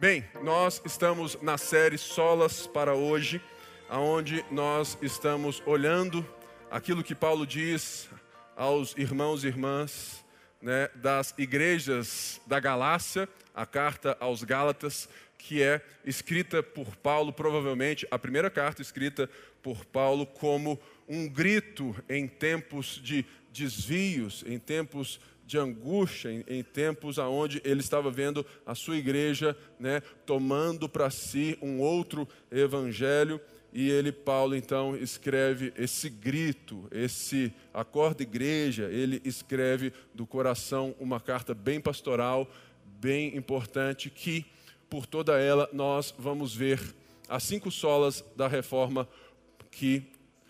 Bem, nós estamos na série Solas para hoje, aonde nós estamos olhando aquilo que Paulo diz aos irmãos e irmãs né, das igrejas da Galácia, a carta aos Gálatas, que é escrita por Paulo, provavelmente a primeira carta escrita por Paulo como um grito em tempos de desvios, em tempos de angústia, em, em tempos onde ele estava vendo a sua igreja né, tomando para si um outro evangelho. E ele, Paulo, então, escreve esse grito, esse acorda igreja, ele escreve do coração uma carta bem pastoral, bem importante, que por toda ela nós vamos ver as cinco solas da reforma que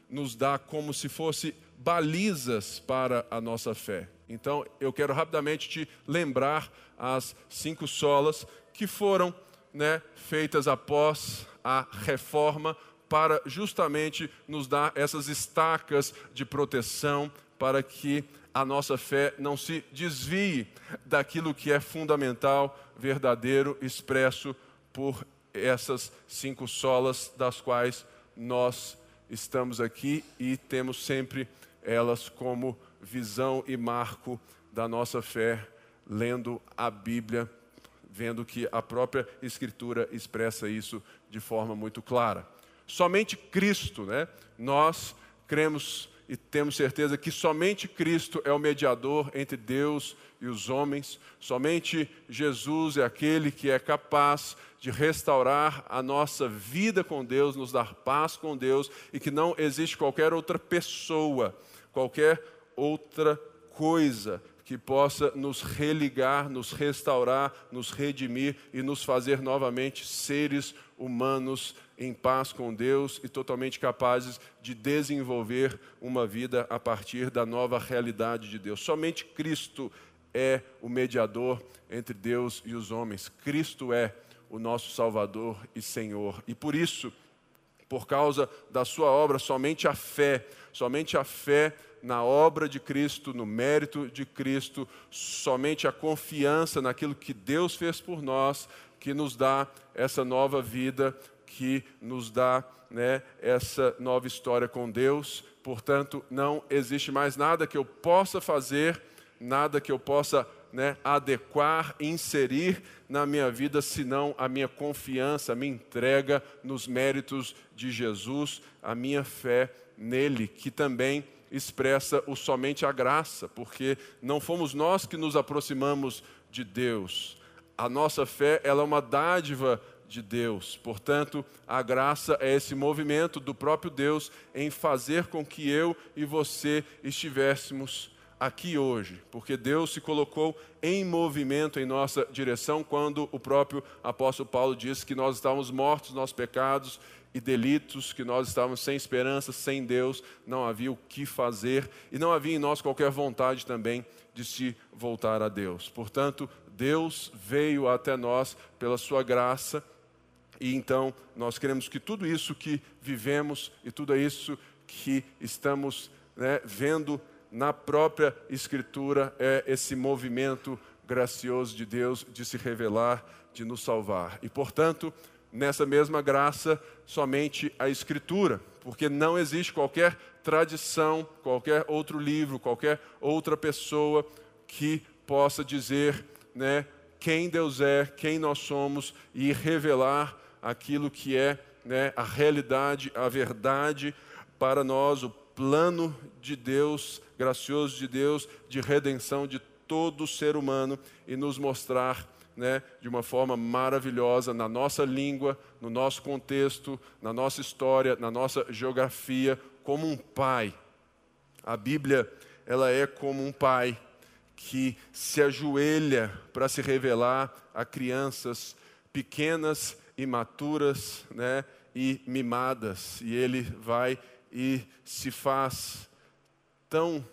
nos dá como se fosse balizas para a nossa fé. Então, eu quero rapidamente te lembrar as cinco solas que foram né, feitas após a reforma para justamente nos dar essas estacas de proteção para que a nossa fé não se desvie daquilo que é fundamental, verdadeiro, expresso por essas cinco solas das quais nós estamos aqui e temos sempre elas como visão e marco da nossa fé, lendo a Bíblia, vendo que a própria Escritura expressa isso de forma muito clara. Somente Cristo, né? Nós cremos e temos certeza que somente Cristo é o mediador entre Deus e os homens, somente Jesus é aquele que é capaz de restaurar a nossa vida com Deus, nos dar paz com Deus e que não existe qualquer outra pessoa, qualquer outra coisa que possa nos religar, nos restaurar, nos redimir e nos fazer novamente seres humanos em paz com Deus e totalmente capazes de desenvolver uma vida a partir da nova realidade de Deus. Somente Cristo é o mediador entre Deus e os homens. Cristo é o nosso Salvador e Senhor. E por isso, por causa da sua obra, somente a fé, somente a fé na obra de Cristo, no mérito de Cristo, somente a confiança naquilo que Deus fez por nós, que nos dá essa nova vida, que nos dá né, essa nova história com Deus. Portanto, não existe mais nada que eu possa fazer, nada que eu possa né, adequar, inserir na minha vida, senão a minha confiança, a minha entrega nos méritos de Jesus, a minha fé nele, que também expressa o somente a graça, porque não fomos nós que nos aproximamos de Deus. A nossa fé ela é uma dádiva de Deus. Portanto, a graça é esse movimento do próprio Deus em fazer com que eu e você estivéssemos aqui hoje, porque Deus se colocou em movimento em nossa direção quando o próprio apóstolo Paulo disse que nós estávamos mortos nos nossos pecados e delitos, que nós estávamos sem esperança, sem Deus, não havia o que fazer e não havia em nós qualquer vontade também de se voltar a Deus. Portanto, Deus veio até nós pela sua graça e então nós queremos que tudo isso que vivemos e tudo isso que estamos né, vendo na própria Escritura é esse movimento gracioso de Deus de se revelar, de nos salvar. E portanto, nessa mesma graça somente a Escritura, porque não existe qualquer tradição, qualquer outro livro, qualquer outra pessoa que possa dizer né, quem Deus é, quem nós somos e revelar aquilo que é né, a realidade, a verdade para nós, o plano de Deus, gracioso de Deus, de redenção de todo ser humano e nos mostrar né, de uma forma maravilhosa na nossa língua, no nosso contexto, na nossa história, na nossa geografia, como um pai. A Bíblia, ela é como um pai que se ajoelha para se revelar a crianças pequenas, imaturas, né, e mimadas, e ele vai e se faz tão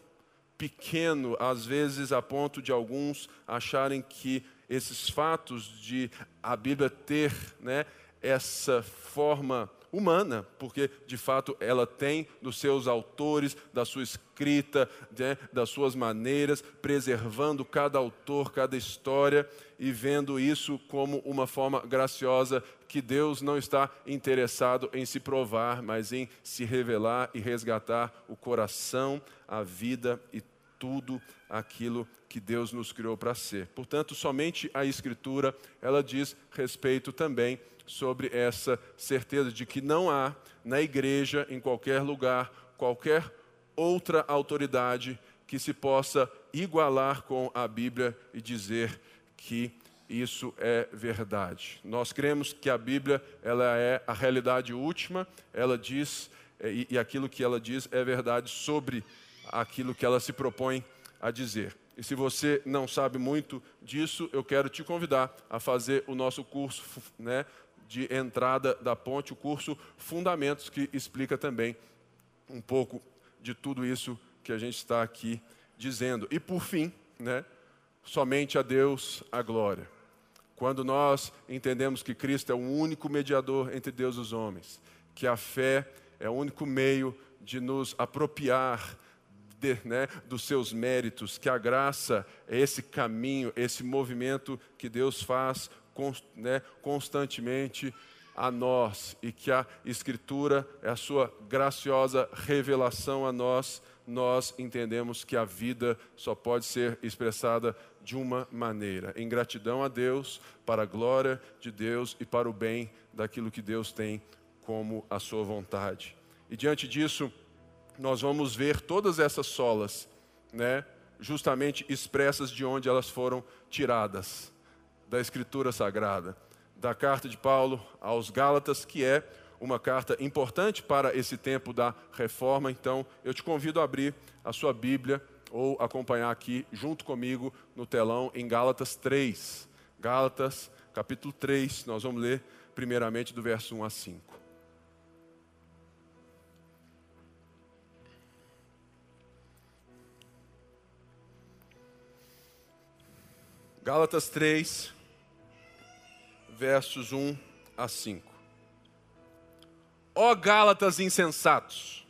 pequeno, às vezes a ponto de alguns acharem que esses fatos de a Bíblia ter né, essa forma humana, porque de fato ela tem dos seus autores, da sua escrita, né, das suas maneiras, preservando cada autor, cada história e vendo isso como uma forma graciosa que Deus não está interessado em se provar, mas em se revelar e resgatar o coração, a vida e tudo aquilo que Deus nos criou para ser. Portanto, somente a Escritura, ela diz respeito também sobre essa certeza de que não há na igreja, em qualquer lugar, qualquer outra autoridade que se possa igualar com a Bíblia e dizer que isso é verdade. Nós cremos que a Bíblia ela é a realidade última, ela diz, e, e aquilo que ela diz é verdade sobre aquilo que ela se propõe a dizer. E se você não sabe muito disso, eu quero te convidar a fazer o nosso curso né, de entrada da ponte, o curso Fundamentos, que explica também um pouco de tudo isso que a gente está aqui dizendo. E por fim, né, somente a Deus a glória. Quando nós entendemos que Cristo é o único mediador entre Deus e os homens, que a fé é o único meio de nos apropriar de, né, dos seus méritos, que a graça é esse caminho, esse movimento que Deus faz né, constantemente a nós e que a Escritura é a sua graciosa revelação a nós, nós entendemos que a vida só pode ser expressada de uma maneira: em gratidão a Deus, para a glória de Deus e para o bem daquilo que Deus tem como a sua vontade. E diante disso, nós vamos ver todas essas solas, né, justamente expressas de onde elas foram tiradas da Escritura Sagrada, da carta de Paulo aos Gálatas, que é uma carta importante para esse tempo da reforma. Então, eu te convido a abrir a sua Bíblia ou acompanhar aqui junto comigo no telão em Gálatas 3. Gálatas, capítulo 3, nós vamos ler primeiramente do verso 1 a 5. Gálatas 3, versos 1 a 5. Ó Gálatas insensatos,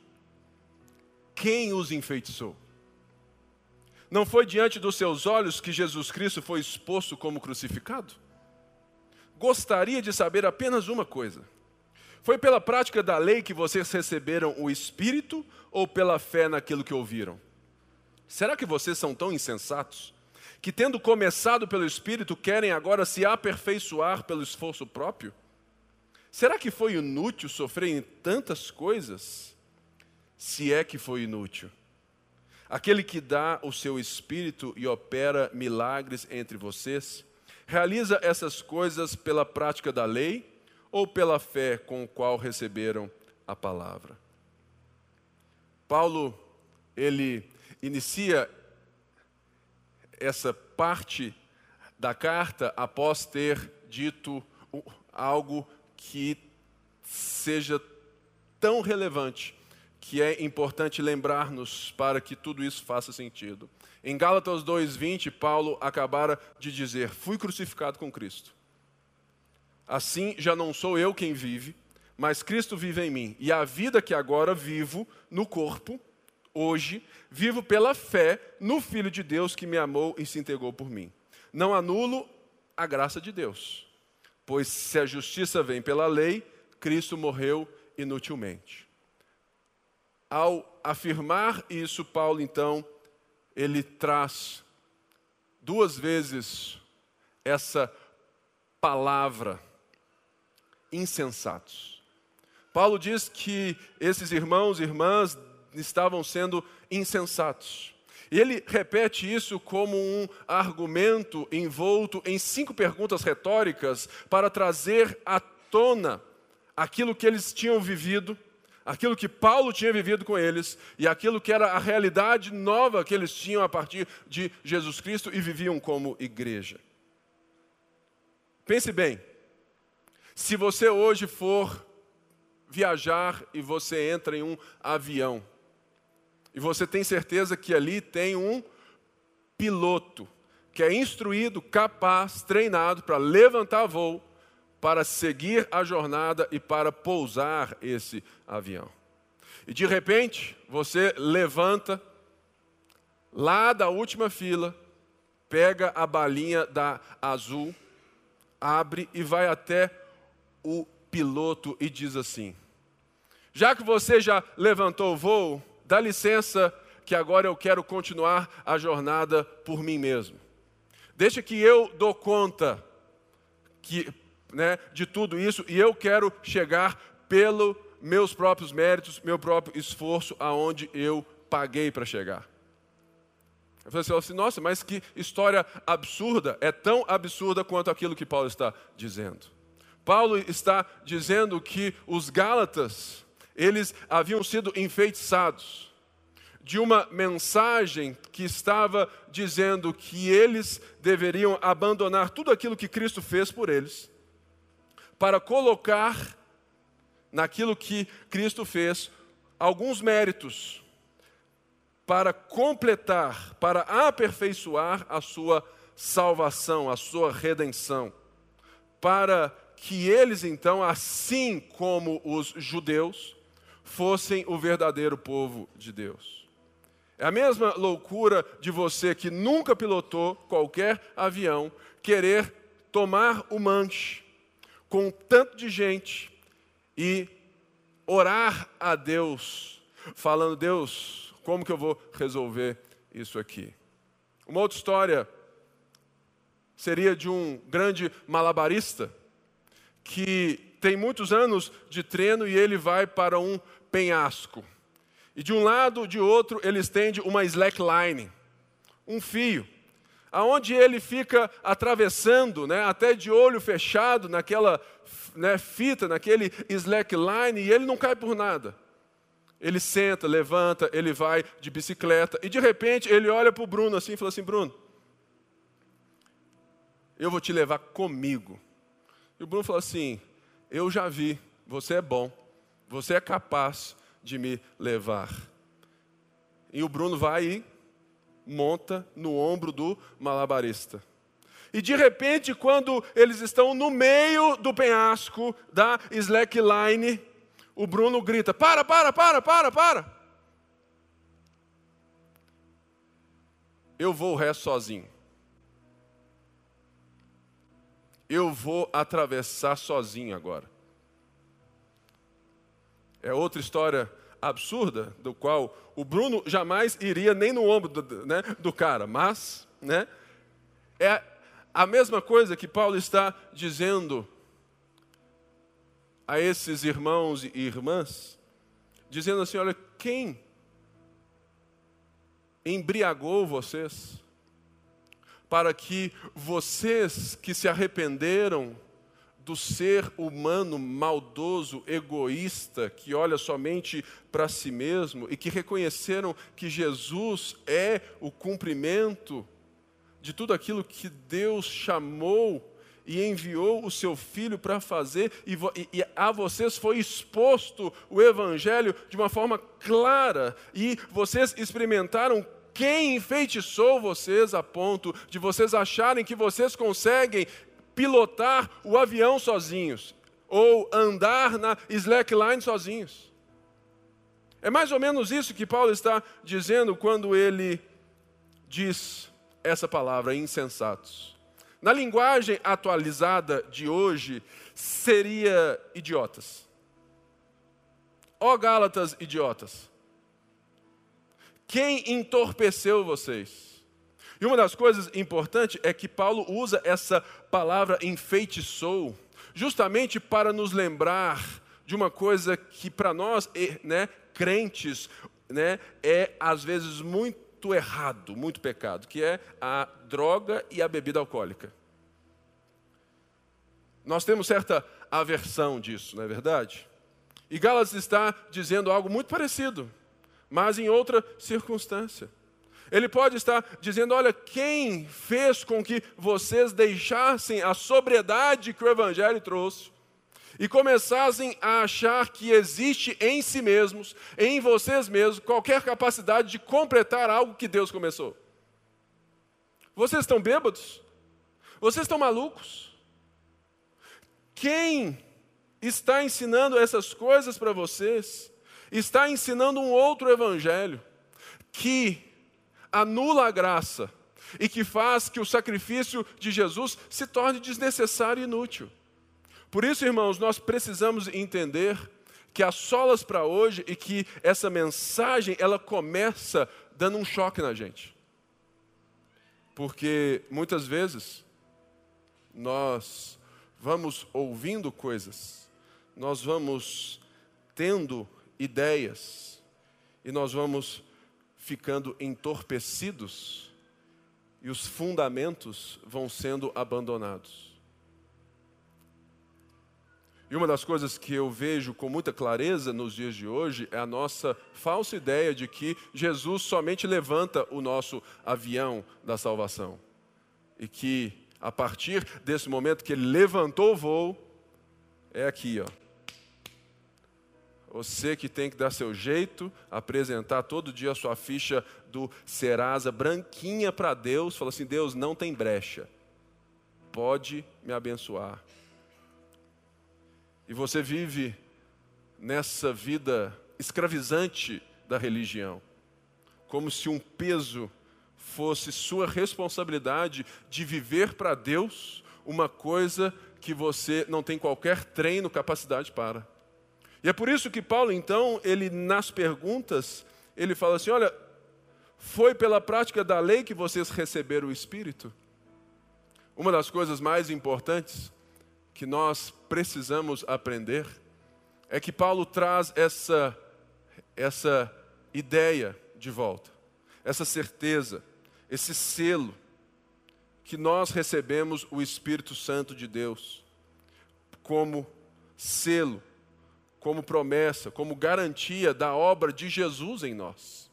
quem os enfeitiçou? Não foi diante dos seus olhos que Jesus Cristo foi exposto como crucificado? Gostaria de saber apenas uma coisa: foi pela prática da lei que vocês receberam o Espírito ou pela fé naquilo que ouviram? Será que vocês são tão insensatos que, tendo começado pelo Espírito, querem agora se aperfeiçoar pelo esforço próprio? Será que foi inútil sofrer em tantas coisas? Se é que foi inútil. Aquele que dá o seu espírito e opera milagres entre vocês, realiza essas coisas pela prática da lei ou pela fé com o qual receberam a palavra? Paulo, ele inicia essa parte da carta após ter dito algo que seja tão relevante que é importante lembrar-nos para que tudo isso faça sentido. Em Gálatas 2:20, Paulo acabara de dizer: "Fui crucificado com Cristo. Assim já não sou eu quem vive, mas Cristo vive em mim, e a vida que agora vivo no corpo, hoje, vivo pela fé no Filho de Deus que me amou e se entregou por mim. Não anulo a graça de Deus, pois se a justiça vem pela lei, Cristo morreu inutilmente. Ao afirmar isso, Paulo então, ele traz duas vezes essa palavra insensatos. Paulo diz que esses irmãos e irmãs estavam sendo insensatos. E ele repete isso como um argumento envolto em cinco perguntas retóricas para trazer à tona aquilo que eles tinham vivido aquilo que Paulo tinha vivido com eles e aquilo que era a realidade nova que eles tinham a partir de Jesus Cristo e viviam como igreja. Pense bem, se você hoje for viajar e você entra em um avião, e você tem certeza que ali tem um piloto que é instruído, capaz, treinado para levantar voo, para seguir a jornada e para pousar esse avião. E de repente, você levanta lá da última fila, pega a balinha da azul, abre e vai até o piloto e diz assim: Já que você já levantou o voo, dá licença que agora eu quero continuar a jornada por mim mesmo. Deixa que eu dou conta que, né, de tudo isso e eu quero chegar pelos meus próprios méritos, meu próprio esforço, aonde eu paguei para chegar. Eu falei assim, nossa, mas que história absurda, é tão absurda quanto aquilo que Paulo está dizendo. Paulo está dizendo que os Gálatas, eles haviam sido enfeitiçados. De uma mensagem que estava dizendo que eles deveriam abandonar tudo aquilo que Cristo fez por eles, para colocar naquilo que Cristo fez alguns méritos, para completar, para aperfeiçoar a sua salvação, a sua redenção, para que eles então, assim como os judeus, fossem o verdadeiro povo de Deus. É a mesma loucura de você que nunca pilotou qualquer avião querer tomar o manche com tanto de gente e orar a Deus, falando: Deus, como que eu vou resolver isso aqui? Uma outra história seria de um grande malabarista que tem muitos anos de treino e ele vai para um penhasco. E de um lado, de outro, ele estende uma slackline, um fio, aonde ele fica atravessando, né, até de olho fechado naquela né, fita, naquele slackline, e ele não cai por nada. Ele senta, levanta, ele vai de bicicleta, e de repente ele olha para o Bruno assim e fala assim: Bruno, eu vou te levar comigo. E o Bruno fala assim: Eu já vi, você é bom, você é capaz, de me levar. E o Bruno vai e monta no ombro do malabarista. E de repente, quando eles estão no meio do penhasco da slackline, o Bruno grita: Para, para, para, para, para. Eu vou o resto sozinho. Eu vou atravessar sozinho agora. É outra história absurda, do qual o Bruno jamais iria nem no ombro do, né, do cara, mas né, é a mesma coisa que Paulo está dizendo a esses irmãos e irmãs, dizendo assim: olha, quem embriagou vocês, para que vocês que se arrependeram, do ser humano maldoso, egoísta, que olha somente para si mesmo e que reconheceram que Jesus é o cumprimento de tudo aquilo que Deus chamou e enviou o seu filho para fazer, e, e, a vocês foi exposto o evangelho de uma forma clara, e vocês experimentaram quem enfeitiçou vocês a ponto de vocês acharem que vocês conseguem pilotar o avião sozinhos ou andar na slackline sozinhos. É mais ou menos isso que Paulo está dizendo quando ele diz essa palavra, insensatos. Na linguagem atualizada de hoje, seria idiotas. Ó Gálatas idiotas, quem entorpeceu vocês? E uma das coisas importantes é que Paulo usa essa palavra enfeitiçou, justamente para nos lembrar de uma coisa que para nós, né, crentes, né, é às vezes muito errado, muito pecado, que é a droga e a bebida alcoólica. Nós temos certa aversão disso, não é verdade? E Gálatas está dizendo algo muito parecido, mas em outra circunstância. Ele pode estar dizendo: olha, quem fez com que vocês deixassem a sobriedade que o Evangelho trouxe e começassem a achar que existe em si mesmos, em vocês mesmos, qualquer capacidade de completar algo que Deus começou? Vocês estão bêbados? Vocês estão malucos? Quem está ensinando essas coisas para vocês? Está ensinando um outro evangelho que anula a graça e que faz que o sacrifício de Jesus se torne desnecessário e inútil. Por isso, irmãos, nós precisamos entender que há solas para hoje e que essa mensagem ela começa dando um choque na gente. Porque muitas vezes nós vamos ouvindo coisas, nós vamos tendo ideias e nós vamos ficando entorpecidos e os fundamentos vão sendo abandonados. E uma das coisas que eu vejo com muita clareza nos dias de hoje é a nossa falsa ideia de que Jesus somente levanta o nosso avião da salvação. E que a partir desse momento que ele levantou o voo, é aqui, ó. Você que tem que dar seu jeito, apresentar todo dia a sua ficha do Serasa branquinha para Deus, fala assim: Deus não tem brecha, pode me abençoar. E você vive nessa vida escravizante da religião, como se um peso fosse sua responsabilidade de viver para Deus uma coisa que você não tem qualquer treino, capacidade para. E é por isso que Paulo, então, ele nas perguntas, ele fala assim: olha, foi pela prática da lei que vocês receberam o Espírito? Uma das coisas mais importantes que nós precisamos aprender é que Paulo traz essa, essa ideia de volta, essa certeza, esse selo, que nós recebemos o Espírito Santo de Deus como selo, como promessa, como garantia da obra de Jesus em nós.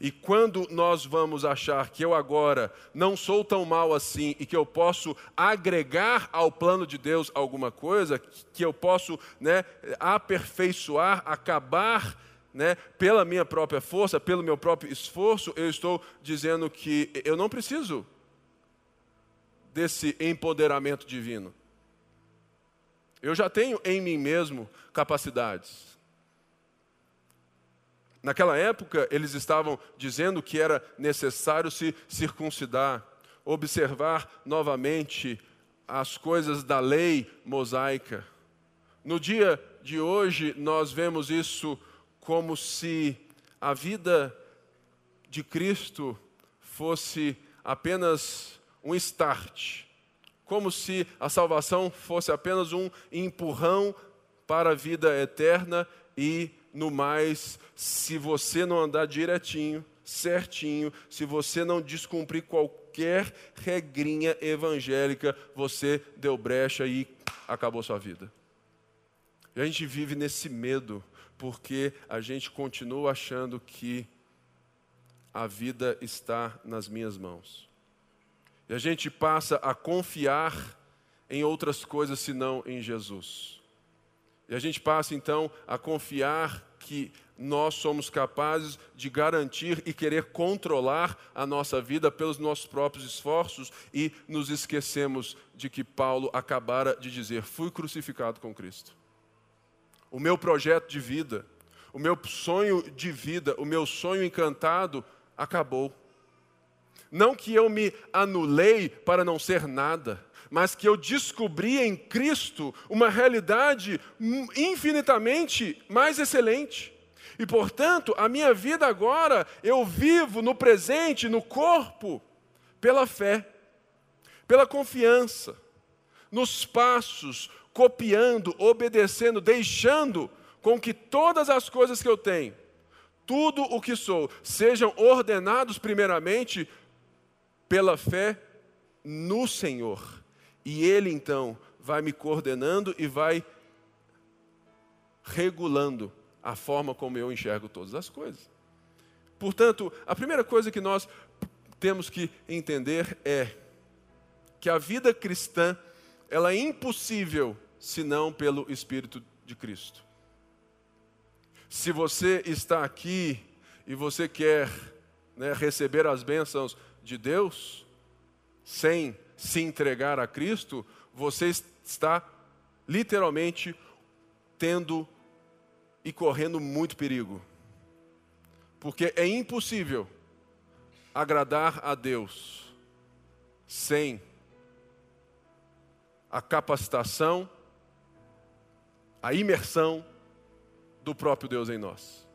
E quando nós vamos achar que eu agora não sou tão mal assim e que eu posso agregar ao plano de Deus alguma coisa, que eu posso né, aperfeiçoar, acabar né, pela minha própria força, pelo meu próprio esforço, eu estou dizendo que eu não preciso desse empoderamento divino. Eu já tenho em mim mesmo capacidades. Naquela época, eles estavam dizendo que era necessário se circuncidar, observar novamente as coisas da lei mosaica. No dia de hoje, nós vemos isso como se a vida de Cristo fosse apenas um start, como se a salvação fosse apenas um empurrão para a vida eterna e no mais, se você não andar direitinho, certinho, se você não descumprir qualquer regrinha evangélica, você deu brecha e acabou sua vida. A gente vive nesse medo, porque a gente continua achando que a vida está nas minhas mãos. E a gente passa a confiar em outras coisas senão em Jesus. E a gente passa então a confiar que nós somos capazes de garantir e querer controlar a nossa vida pelos nossos próprios esforços e nos esquecemos de que Paulo acabara de dizer: fui crucificado com Cristo. O meu projeto de vida, o meu sonho de vida, o meu sonho encantado acabou. Não que eu me anulei para não ser nada, mas que eu descobri em Cristo uma realidade infinitamente mais excelente. E, portanto, a minha vida agora eu vivo no presente, no corpo, pela fé, pela confiança, nos passos, copiando, obedecendo, deixando com que todas as coisas que eu tenho, tudo o que sou, sejam ordenados primeiramente pela fé no Senhor e Ele então vai me coordenando e vai regulando a forma como eu enxergo todas as coisas. Portanto, a primeira coisa que nós temos que entender é que a vida cristã ela é impossível senão pelo Espírito de Cristo. Se você está aqui e você quer né, receber as bênçãos de Deus sem se entregar a Cristo, você está literalmente tendo e correndo muito perigo. Porque é impossível agradar a Deus sem a capacitação, a imersão do próprio Deus em nós.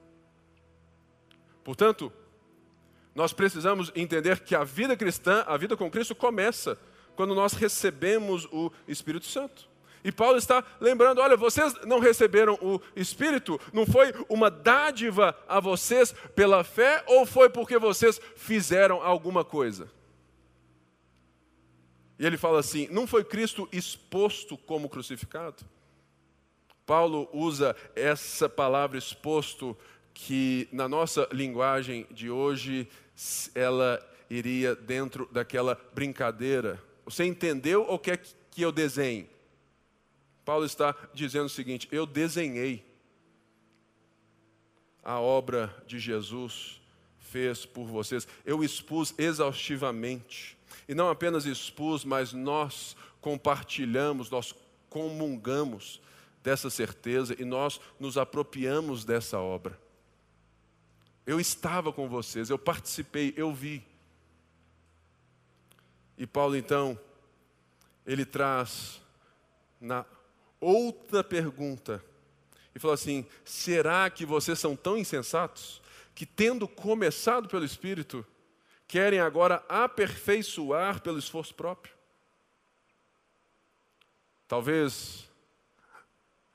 Portanto, nós precisamos entender que a vida cristã, a vida com Cristo, começa quando nós recebemos o Espírito Santo. E Paulo está lembrando: olha, vocês não receberam o Espírito, não foi uma dádiva a vocês pela fé, ou foi porque vocês fizeram alguma coisa? E ele fala assim: não foi Cristo exposto como crucificado? Paulo usa essa palavra exposto, que na nossa linguagem de hoje, ela iria dentro daquela brincadeira. Você entendeu ou quer que eu desenhe? Paulo está dizendo o seguinte: eu desenhei a obra de Jesus fez por vocês. Eu expus exaustivamente. E não apenas expus, mas nós compartilhamos, nós comungamos dessa certeza e nós nos apropriamos dessa obra. Eu estava com vocês, eu participei, eu vi. E Paulo então, ele traz na outra pergunta e fala assim: será que vocês são tão insensatos que, tendo começado pelo Espírito, querem agora aperfeiçoar pelo esforço próprio? Talvez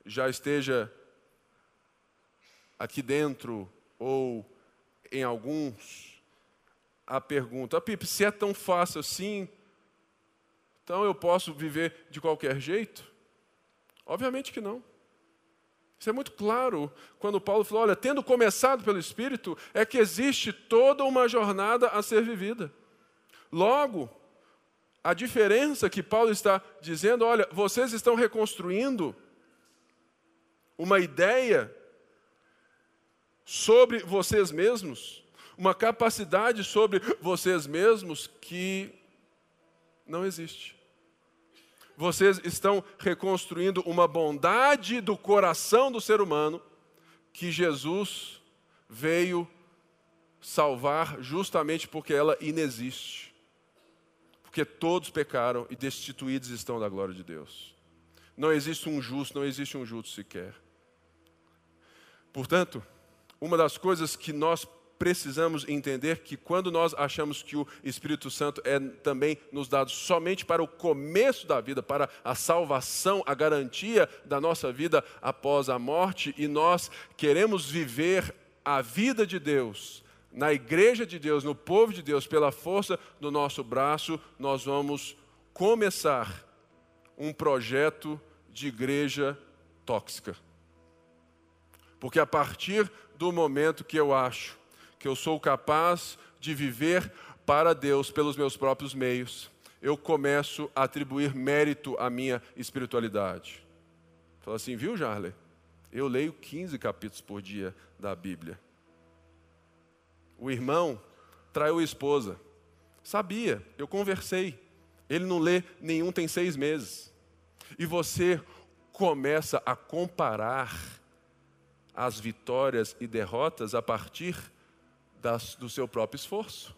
já esteja aqui dentro ou em alguns a pergunta: ah, Pipe, se é tão fácil assim, então eu posso viver de qualquer jeito? Obviamente que não. Isso é muito claro quando Paulo falou: olha, tendo começado pelo Espírito, é que existe toda uma jornada a ser vivida. Logo, a diferença que Paulo está dizendo, olha, vocês estão reconstruindo uma ideia sobre vocês mesmos, uma capacidade sobre vocês mesmos que não existe. Vocês estão reconstruindo uma bondade do coração do ser humano que Jesus veio salvar justamente porque ela inexiste. Porque todos pecaram e destituídos estão da glória de Deus. Não existe um justo, não existe um justo sequer. Portanto, uma das coisas que nós precisamos entender que quando nós achamos que o Espírito Santo é também nos dado somente para o começo da vida, para a salvação, a garantia da nossa vida após a morte, e nós queremos viver a vida de Deus na igreja de Deus, no povo de Deus, pela força do nosso braço, nós vamos começar um projeto de igreja tóxica. Porque a partir do momento que eu acho que eu sou capaz de viver para Deus pelos meus próprios meios, eu começo a atribuir mérito à minha espiritualidade. Fala assim, viu, Jarley? Eu leio 15 capítulos por dia da Bíblia. O irmão traiu a esposa. Sabia, eu conversei. Ele não lê nenhum, tem seis meses. E você começa a comparar as vitórias e derrotas a partir das, do seu próprio esforço.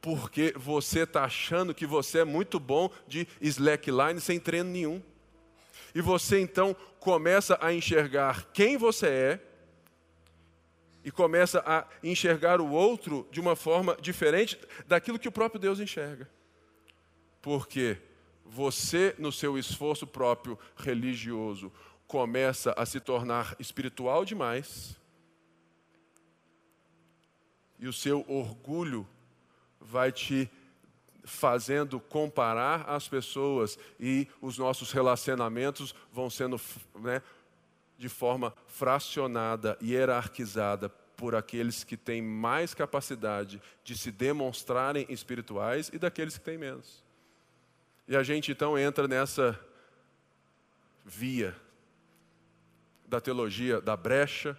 Porque você está achando que você é muito bom de slackline sem treino nenhum. E você então começa a enxergar quem você é e começa a enxergar o outro de uma forma diferente daquilo que o próprio Deus enxerga. Porque você, no seu esforço próprio religioso, começa a se tornar espiritual demais, e o seu orgulho vai te fazendo comparar as pessoas e os nossos relacionamentos vão sendo né, de forma fracionada e hierarquizada por aqueles que têm mais capacidade de se demonstrarem espirituais e daqueles que têm menos. E a gente então entra nessa via da teologia da brecha,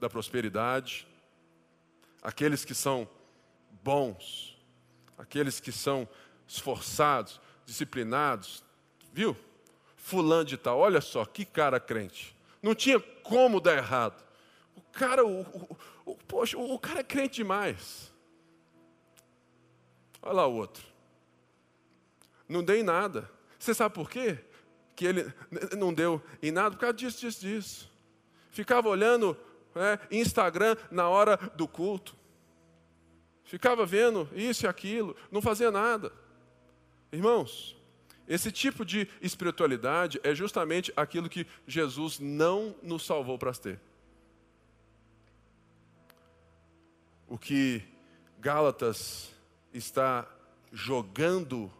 da prosperidade, aqueles que são bons, aqueles que são esforçados, disciplinados, viu? fulano de tal, olha só, que cara crente. Não tinha como dar errado. O cara, o, o, o, poxa, o cara é crente demais. Olha lá o outro. Não em nada. Você sabe por quê? Que ele não deu em nada por causa disso, disso, disso. Ficava olhando né, Instagram na hora do culto. Ficava vendo isso e aquilo, não fazia nada. Irmãos, esse tipo de espiritualidade é justamente aquilo que Jesus não nos salvou para ter. O que Gálatas está jogando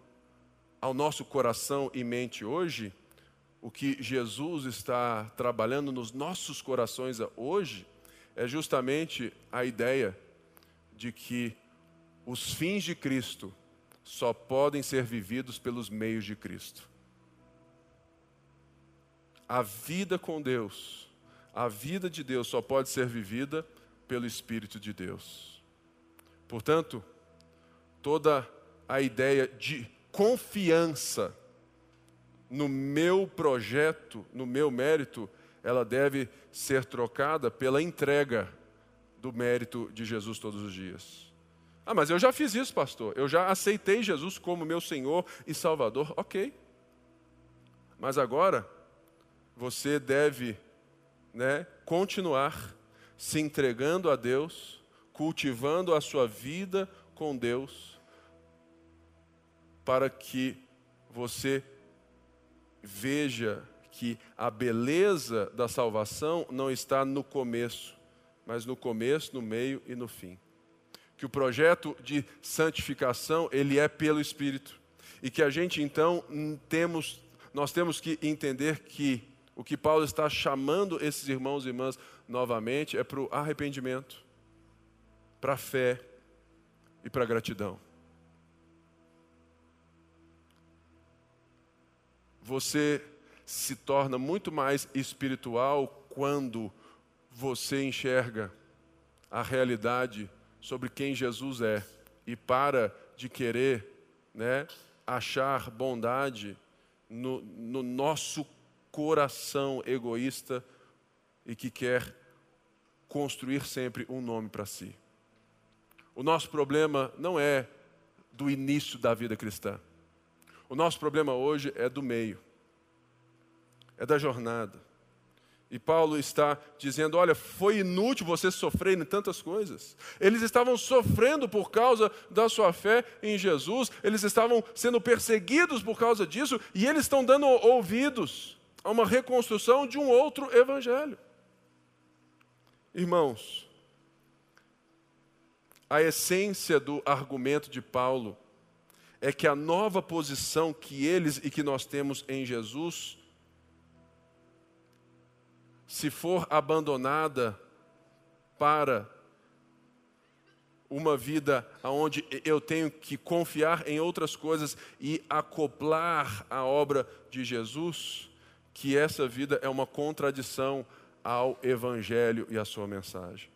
ao nosso coração e mente hoje, o que Jesus está trabalhando nos nossos corações hoje, é justamente a ideia de que os fins de Cristo só podem ser vividos pelos meios de Cristo. A vida com Deus, a vida de Deus só pode ser vivida pelo Espírito de Deus. Portanto, toda a ideia de confiança no meu projeto, no meu mérito, ela deve ser trocada pela entrega do mérito de Jesus todos os dias. Ah, mas eu já fiz isso, pastor. Eu já aceitei Jesus como meu Senhor e Salvador. Ok. Mas agora, você deve né, continuar se entregando a Deus, cultivando a sua vida com Deus, para que você veja que a beleza da salvação não está no começo, mas no começo, no meio e no fim que o projeto de santificação ele é pelo Espírito e que a gente então temos nós temos que entender que o que Paulo está chamando esses irmãos e irmãs novamente é para o arrependimento, para a fé e para a gratidão. Você se torna muito mais espiritual quando você enxerga a realidade sobre quem Jesus é e para de querer né, achar bondade no, no nosso coração egoísta e que quer construir sempre um nome para si. O nosso problema não é do início da vida cristã. O nosso problema hoje é do meio, é da jornada. E Paulo está dizendo: olha, foi inútil vocês sofrerem tantas coisas. Eles estavam sofrendo por causa da sua fé em Jesus, eles estavam sendo perseguidos por causa disso, e eles estão dando ouvidos a uma reconstrução de um outro evangelho. Irmãos, a essência do argumento de Paulo é que a nova posição que eles e que nós temos em Jesus se for abandonada para uma vida onde eu tenho que confiar em outras coisas e acoplar a obra de Jesus, que essa vida é uma contradição ao Evangelho e à sua mensagem.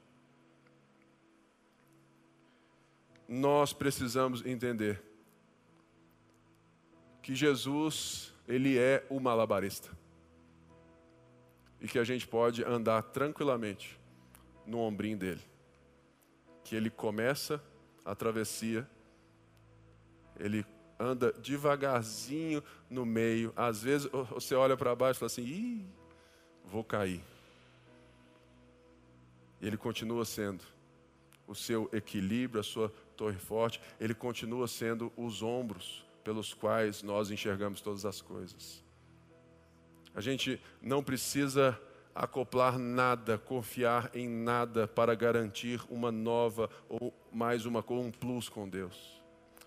Nós precisamos entender que Jesus, ele é o malabarista e que a gente pode andar tranquilamente no ombrinho dele. Que ele começa a travessia, ele anda devagarzinho no meio. Às vezes você olha para baixo e fala assim: Ih, vou cair. E ele continua sendo o seu equilíbrio, a sua torre forte, ele continua sendo os ombros pelos quais nós enxergamos todas as coisas. A gente não precisa acoplar nada, confiar em nada para garantir uma nova ou mais uma um plus com Deus.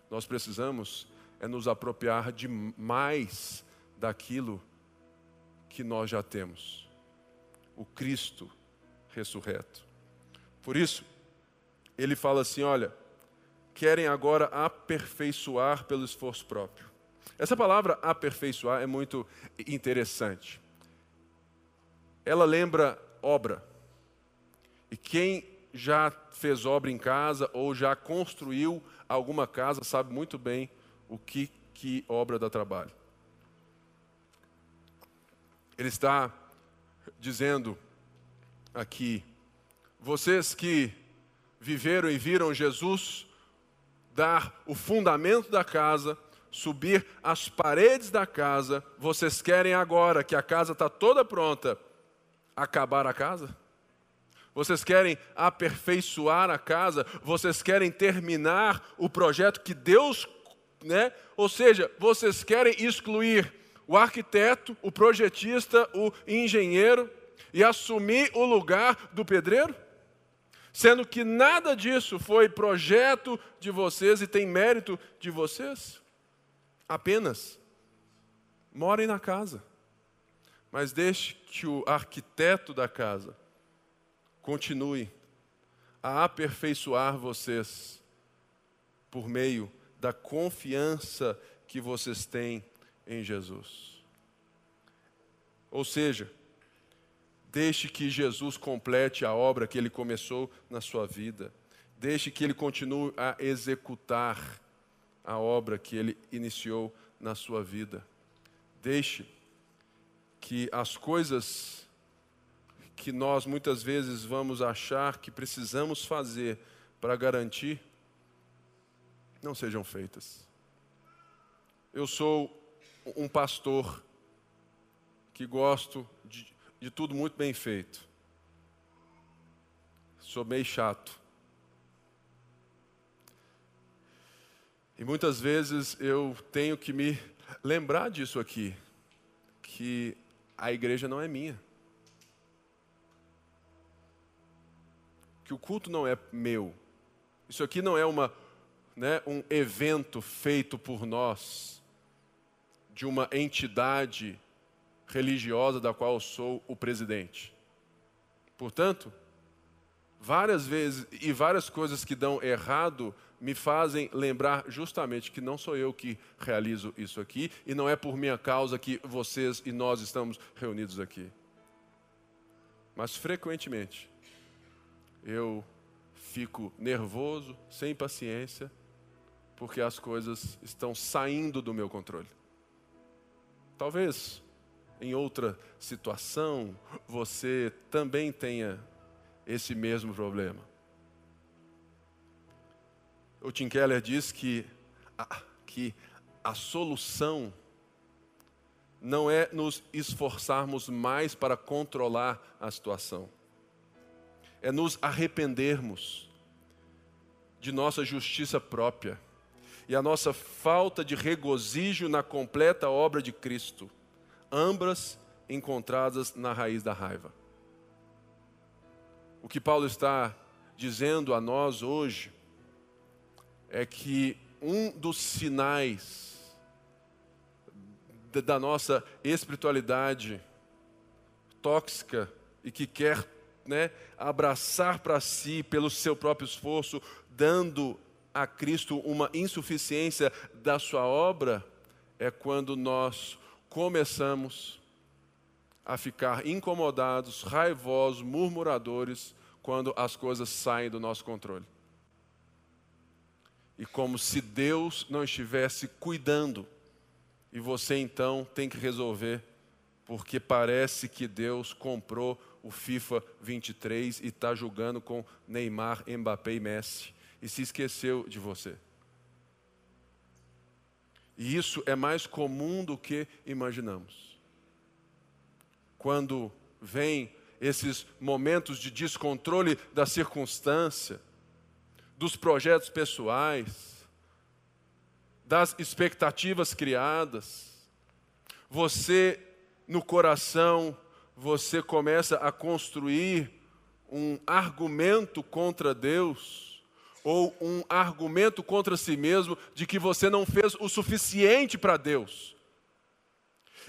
Nós precisamos é nos apropriar de mais daquilo que nós já temos. O Cristo ressurreto. Por isso, ele fala assim: olha, querem agora aperfeiçoar pelo esforço próprio. Essa palavra aperfeiçoar é muito interessante. Ela lembra obra. E quem já fez obra em casa ou já construiu alguma casa sabe muito bem o que, que obra dá trabalho. Ele está dizendo aqui: vocês que viveram e viram Jesus dar o fundamento da casa, subir as paredes da casa, vocês querem agora que a casa está toda pronta, acabar a casa? Vocês querem aperfeiçoar a casa? Vocês querem terminar o projeto que Deus, né? Ou seja, vocês querem excluir o arquiteto, o projetista, o engenheiro e assumir o lugar do pedreiro? Sendo que nada disso foi projeto de vocês e tem mérito de vocês? Apenas morem na casa, mas deixe que o arquiteto da casa continue a aperfeiçoar vocês por meio da confiança que vocês têm em Jesus. Ou seja, deixe que Jesus complete a obra que ele começou na sua vida. Deixe que ele continue a executar a obra que ele iniciou na sua vida. Deixe que as coisas que nós muitas vezes vamos achar que precisamos fazer para garantir, não sejam feitas. Eu sou um pastor que gosto de, de tudo muito bem feito. Sou meio chato. E muitas vezes eu tenho que me lembrar disso aqui, que a igreja não é minha. que o culto não é meu. Isso aqui não é uma, né, um evento feito por nós, de uma entidade religiosa da qual eu sou o presidente. Portanto, várias vezes e várias coisas que dão errado me fazem lembrar justamente que não sou eu que realizo isso aqui e não é por minha causa que vocês e nós estamos reunidos aqui. Mas frequentemente eu fico nervoso, sem paciência, porque as coisas estão saindo do meu controle. Talvez em outra situação você também tenha esse mesmo problema. O Tim Keller diz que a, que a solução não é nos esforçarmos mais para controlar a situação é nos arrependermos de nossa justiça própria e a nossa falta de regozijo na completa obra de Cristo, ambas encontradas na raiz da raiva. O que Paulo está dizendo a nós hoje é que um dos sinais da nossa espiritualidade tóxica e que quer né, abraçar para si pelo seu próprio esforço, dando a Cristo uma insuficiência da sua obra, é quando nós começamos a ficar incomodados, raivosos, murmuradores, quando as coisas saem do nosso controle. E como se Deus não estivesse cuidando, e você então tem que resolver, porque parece que Deus comprou o FIFA 23 e está jogando com Neymar, Mbappé e Messi e se esqueceu de você. E isso é mais comum do que imaginamos. Quando vem esses momentos de descontrole da circunstância, dos projetos pessoais, das expectativas criadas, você no coração você começa a construir um argumento contra Deus, ou um argumento contra si mesmo, de que você não fez o suficiente para Deus.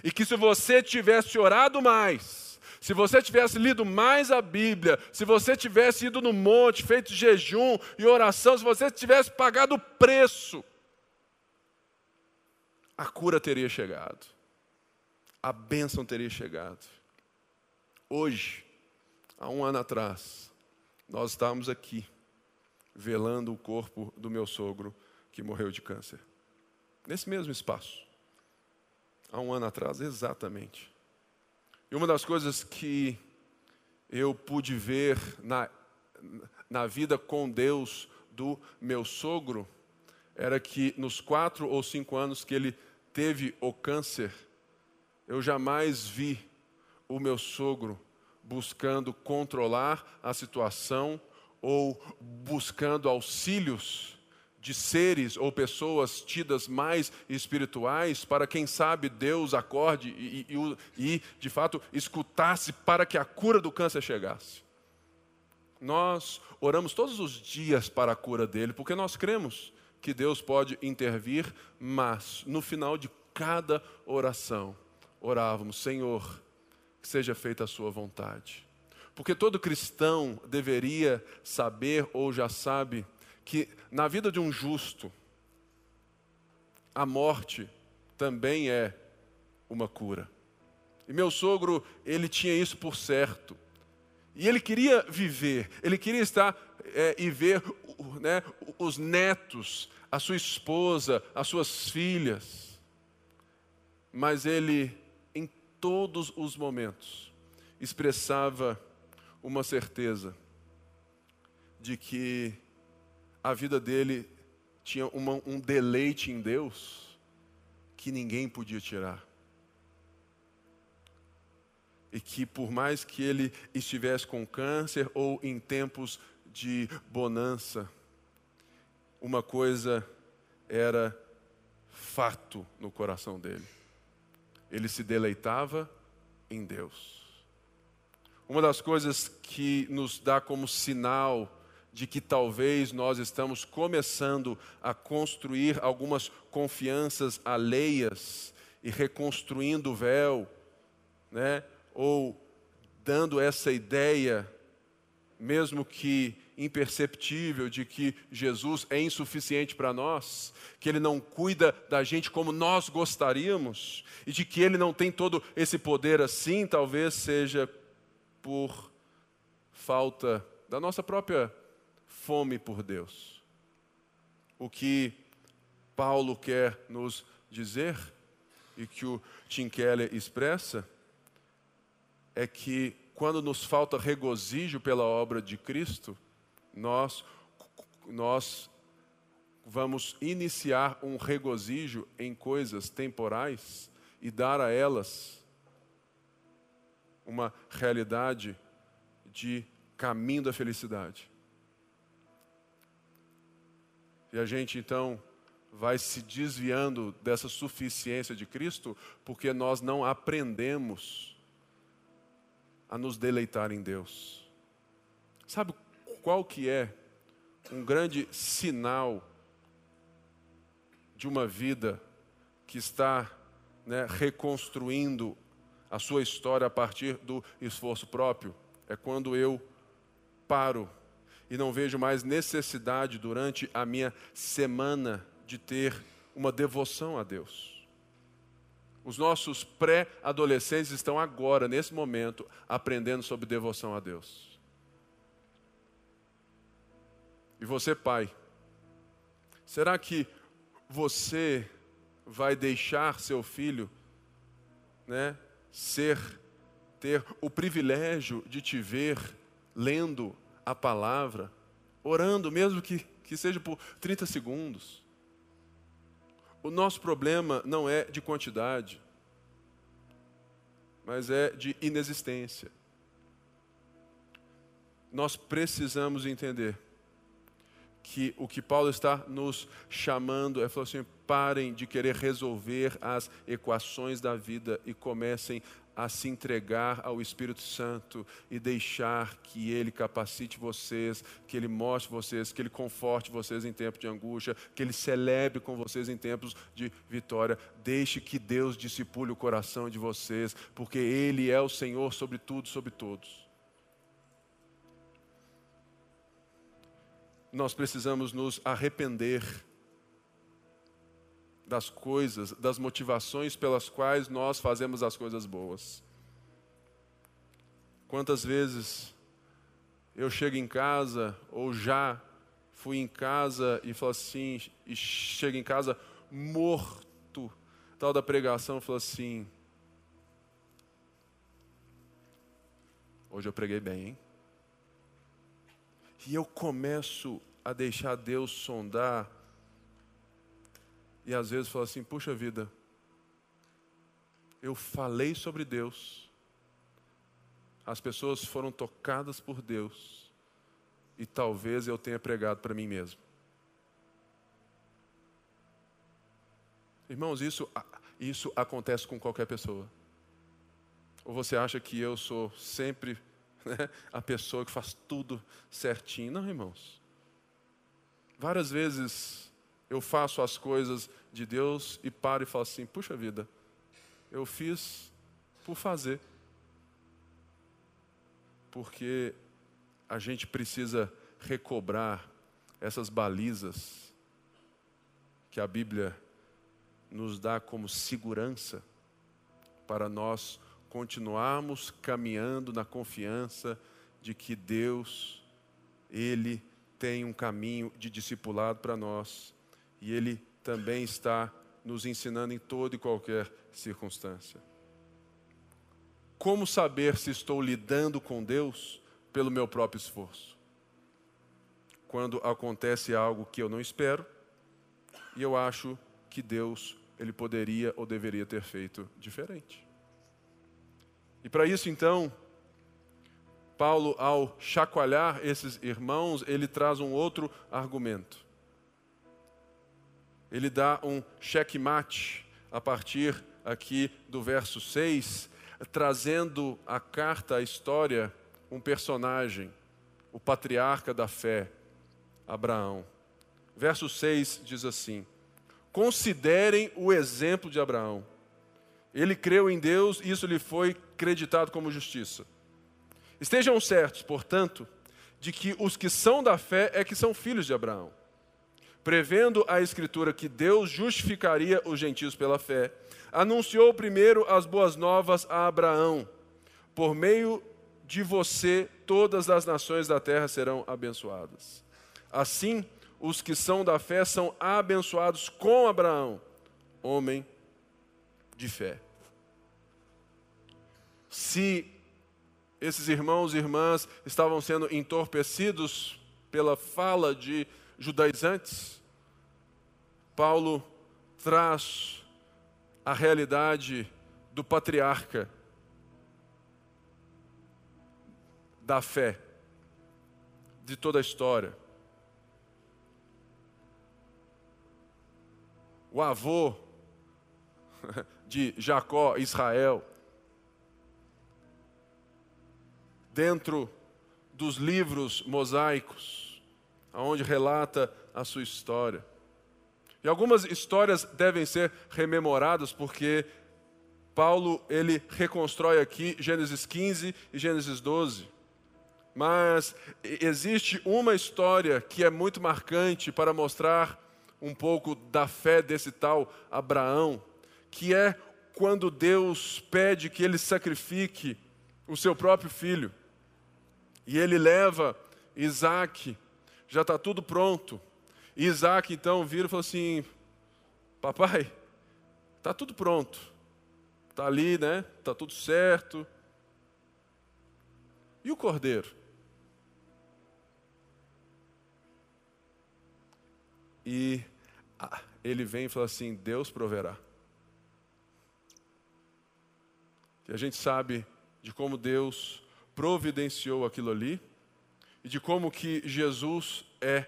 E que se você tivesse orado mais, se você tivesse lido mais a Bíblia, se você tivesse ido no monte, feito jejum e oração, se você tivesse pagado o preço, a cura teria chegado, a bênção teria chegado. Hoje, há um ano atrás, nós estávamos aqui, velando o corpo do meu sogro que morreu de câncer. Nesse mesmo espaço. Há um ano atrás, exatamente. E uma das coisas que eu pude ver na, na vida com Deus do meu sogro era que nos quatro ou cinco anos que ele teve o câncer, eu jamais vi o meu sogro buscando controlar a situação ou buscando auxílios de seres ou pessoas tidas mais espirituais, para quem sabe Deus acorde e, e, e, de fato escutasse para que a cura do câncer chegasse. Nós oramos todos os dias para a cura dele, porque nós cremos que Deus pode intervir, mas no final de cada oração, orávamos: Senhor, que seja feita a Sua vontade. Porque todo cristão deveria saber ou já sabe que na vida de um justo, a morte também é uma cura. E meu sogro, ele tinha isso por certo. E ele queria viver, ele queria estar é, e ver né, os netos, a sua esposa, as suas filhas. Mas ele, em todos os momentos, expressava uma certeza de que a vida dele tinha uma, um deleite em Deus que ninguém podia tirar. E que por mais que ele estivesse com câncer ou em tempos de bonança, uma coisa era fato no coração dele. Ele se deleitava em Deus. Uma das coisas que nos dá como sinal de que talvez nós estamos começando a construir algumas confianças alheias e reconstruindo o véu, né? ou dando essa ideia, mesmo que imperceptível, de que Jesus é insuficiente para nós, que Ele não cuida da gente como nós gostaríamos, e de que Ele não tem todo esse poder assim, talvez seja por falta da nossa própria fome por Deus. O que Paulo quer nos dizer e que o Tim Keller expressa é que quando nos falta regozijo pela obra de Cristo, nós, nós vamos iniciar um regozijo em coisas temporais e dar a elas uma realidade de caminho da felicidade. E a gente então vai se desviando dessa suficiência de Cristo porque nós não aprendemos a nos deleitar em Deus. Sabe qual que é um grande sinal de uma vida que está né, reconstruindo a sua história a partir do esforço próprio? É quando eu paro e não vejo mais necessidade durante a minha semana de ter uma devoção a Deus. Os nossos pré-adolescentes estão agora, nesse momento, aprendendo sobre devoção a Deus. E você, pai, será que você vai deixar seu filho, né, ser, ter o privilégio de te ver lendo a palavra, orando, mesmo que, que seja por 30 segundos. O nosso problema não é de quantidade, mas é de inexistência. Nós precisamos entender que o que Paulo está nos chamando é falar assim: parem de querer resolver as equações da vida e comecem a se entregar ao Espírito Santo e deixar que Ele capacite vocês, que Ele mostre vocês, que Ele conforte vocês em tempos de angústia, que Ele celebre com vocês em tempos de vitória. Deixe que Deus discipule o coração de vocês, porque Ele é o Senhor sobre tudo, sobre todos. Nós precisamos nos arrepender das coisas, das motivações pelas quais nós fazemos as coisas boas. Quantas vezes eu chego em casa, ou já fui em casa e falo assim, e chego em casa morto, tal da pregação, falo assim, Hoje eu preguei bem, hein? E eu começo a deixar Deus sondar. E às vezes falo assim: puxa vida, eu falei sobre Deus, as pessoas foram tocadas por Deus, e talvez eu tenha pregado para mim mesmo. Irmãos, isso, isso acontece com qualquer pessoa. Ou você acha que eu sou sempre né, a pessoa que faz tudo certinho? Não, irmãos. Várias vezes eu faço as coisas de Deus e paro e falo assim: puxa vida, eu fiz por fazer. Porque a gente precisa recobrar essas balizas que a Bíblia nos dá como segurança para nós continuarmos caminhando na confiança de que Deus, Ele tem um caminho de discipulado para nós e Ele também está nos ensinando em toda e qualquer circunstância. Como saber se estou lidando com Deus pelo meu próprio esforço? Quando acontece algo que eu não espero e eu acho que Deus ele poderia ou deveria ter feito diferente. E para isso, então, Paulo, ao chacoalhar esses irmãos, ele traz um outro argumento. Ele dá um checkmate a partir aqui do verso 6, trazendo a carta, a história, um personagem, o patriarca da fé, Abraão. Verso 6 diz assim: Considerem o exemplo de Abraão. Ele creu em Deus e isso lhe foi creditado como justiça. Estejam certos, portanto, de que os que são da fé é que são filhos de Abraão. Prevendo a Escritura que Deus justificaria os gentios pela fé, anunciou primeiro as boas novas a Abraão: por meio de você, todas as nações da terra serão abençoadas. Assim, os que são da fé são abençoados com Abraão, homem de fé. Se esses irmãos e irmãs estavam sendo entorpecidos pela fala de judaizantes, Paulo traz a realidade do patriarca da fé de toda a história. o avô de Jacó, Israel, dentro dos livros mosaicos, aonde relata a sua história. E algumas histórias devem ser rememoradas porque Paulo ele reconstrói aqui Gênesis 15 e Gênesis 12. Mas existe uma história que é muito marcante para mostrar um pouco da fé desse tal Abraão, que é quando Deus pede que ele sacrifique o seu próprio filho. E ele leva Isaac, já está tudo pronto. E Isaac então vira e fala assim: Papai, está tudo pronto. Está ali, né? Está tudo certo. E o cordeiro? E ele vem e fala assim: Deus proverá. E a gente sabe de como Deus providenciou aquilo ali e de como que Jesus é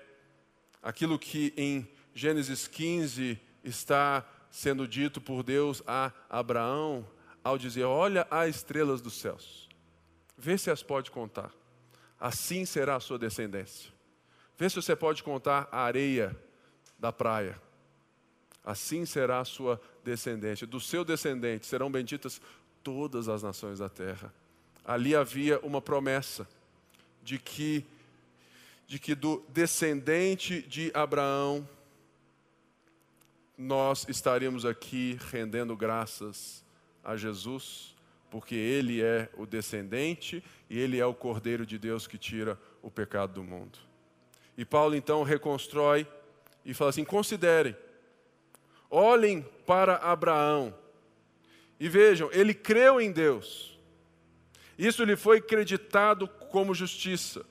aquilo que em Gênesis 15 está sendo dito por Deus a Abraão ao dizer: Olha as estrelas dos céus, vê se as pode contar, assim será a sua descendência. Vê se você pode contar a areia da praia. Assim será a sua descendente. Do seu descendente serão benditas todas as nações da terra. Ali havia uma promessa de que de que do descendente de Abraão nós estaríamos aqui rendendo graças a Jesus, porque ele é o descendente e ele é o cordeiro de Deus que tira o pecado do mundo. E Paulo então reconstrói e fala assim: considerem, olhem para Abraão e vejam, ele creu em Deus, Isso lhe foi creditado como justiça.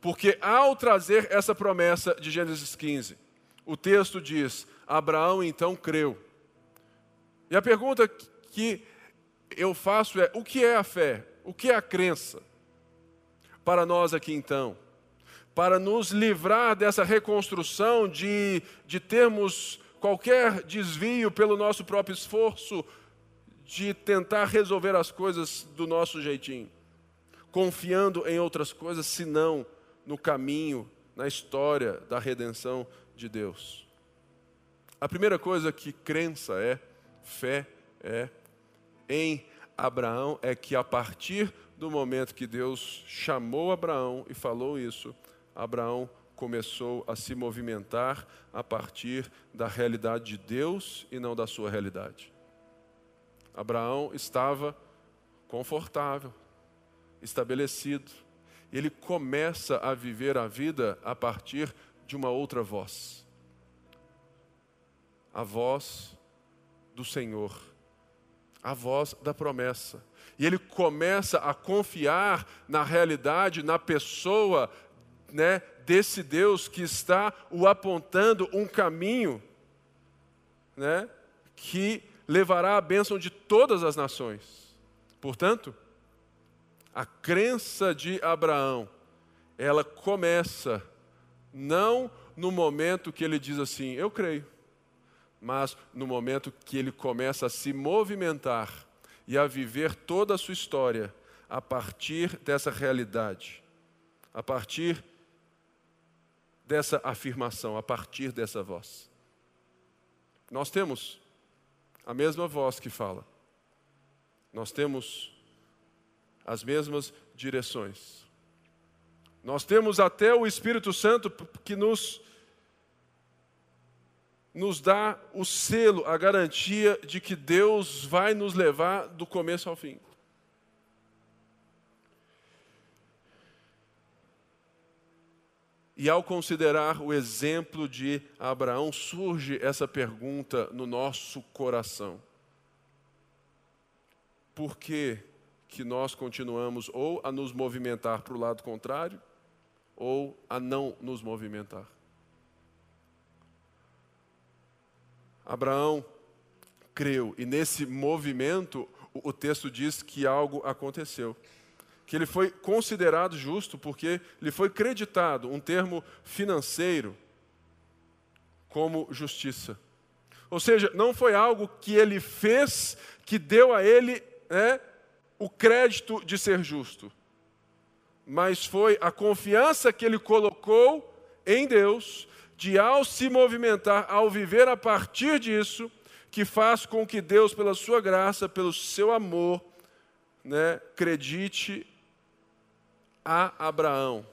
Porque ao trazer essa promessa de Gênesis 15, o texto diz: Abraão então creu. E a pergunta que eu faço é: o que é a fé? O que é a crença? Para nós aqui então, para nos livrar dessa reconstrução de, de termos qualquer desvio pelo nosso próprio esforço, de tentar resolver as coisas do nosso jeitinho, confiando em outras coisas, senão no caminho, na história da redenção de Deus. A primeira coisa que crença é, fé é, em Abraão, é que a partir do momento que Deus chamou Abraão e falou isso, Abraão começou a se movimentar a partir da realidade de Deus e não da sua realidade. Abraão estava confortável, estabelecido, ele começa a viver a vida a partir de uma outra voz. A voz do Senhor, a voz da promessa. E ele começa a confiar na realidade, na pessoa né, desse Deus que está o apontando um caminho né, que levará a bênção de todas as nações. Portanto, a crença de Abraão, ela começa não no momento que ele diz assim, eu creio, mas no momento que ele começa a se movimentar e a viver toda a sua história a partir dessa realidade, a partir dessa afirmação, a partir dessa voz. Nós temos a mesma voz que fala, nós temos as mesmas direções. Nós temos até o Espírito Santo que nos nos dá o selo, a garantia de que Deus vai nos levar do começo ao fim. E ao considerar o exemplo de Abraão, surge essa pergunta no nosso coração: Por que que nós continuamos ou a nos movimentar para o lado contrário, ou a não nos movimentar. Abraão creu, e nesse movimento, o texto diz que algo aconteceu. Que ele foi considerado justo porque lhe foi creditado um termo financeiro como justiça. Ou seja, não foi algo que ele fez que deu a ele né, o crédito de ser justo, mas foi a confiança que ele colocou em Deus, de ao se movimentar, ao viver a partir disso, que faz com que Deus, pela sua graça, pelo seu amor, né, acredite a Abraão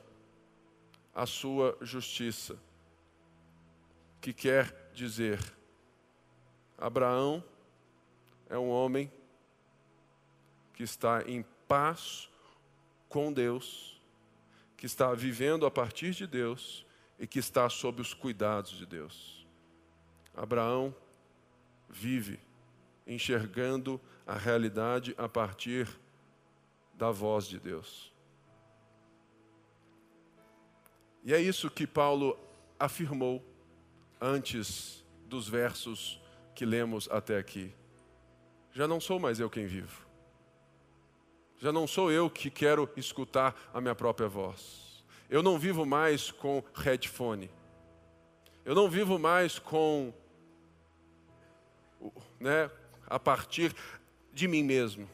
a sua justiça. Que quer dizer, Abraão é um homem que está em paz com Deus, que está vivendo a partir de Deus e que está sob os cuidados de Deus. Abraão vive enxergando a realidade a partir da voz de Deus. E é isso que Paulo afirmou antes dos versos que lemos até aqui. Já não sou mais eu quem vivo já não sou eu que quero escutar a minha própria voz. Eu não vivo mais com headphone. Eu não vivo mais com, né, a partir de mim mesmo.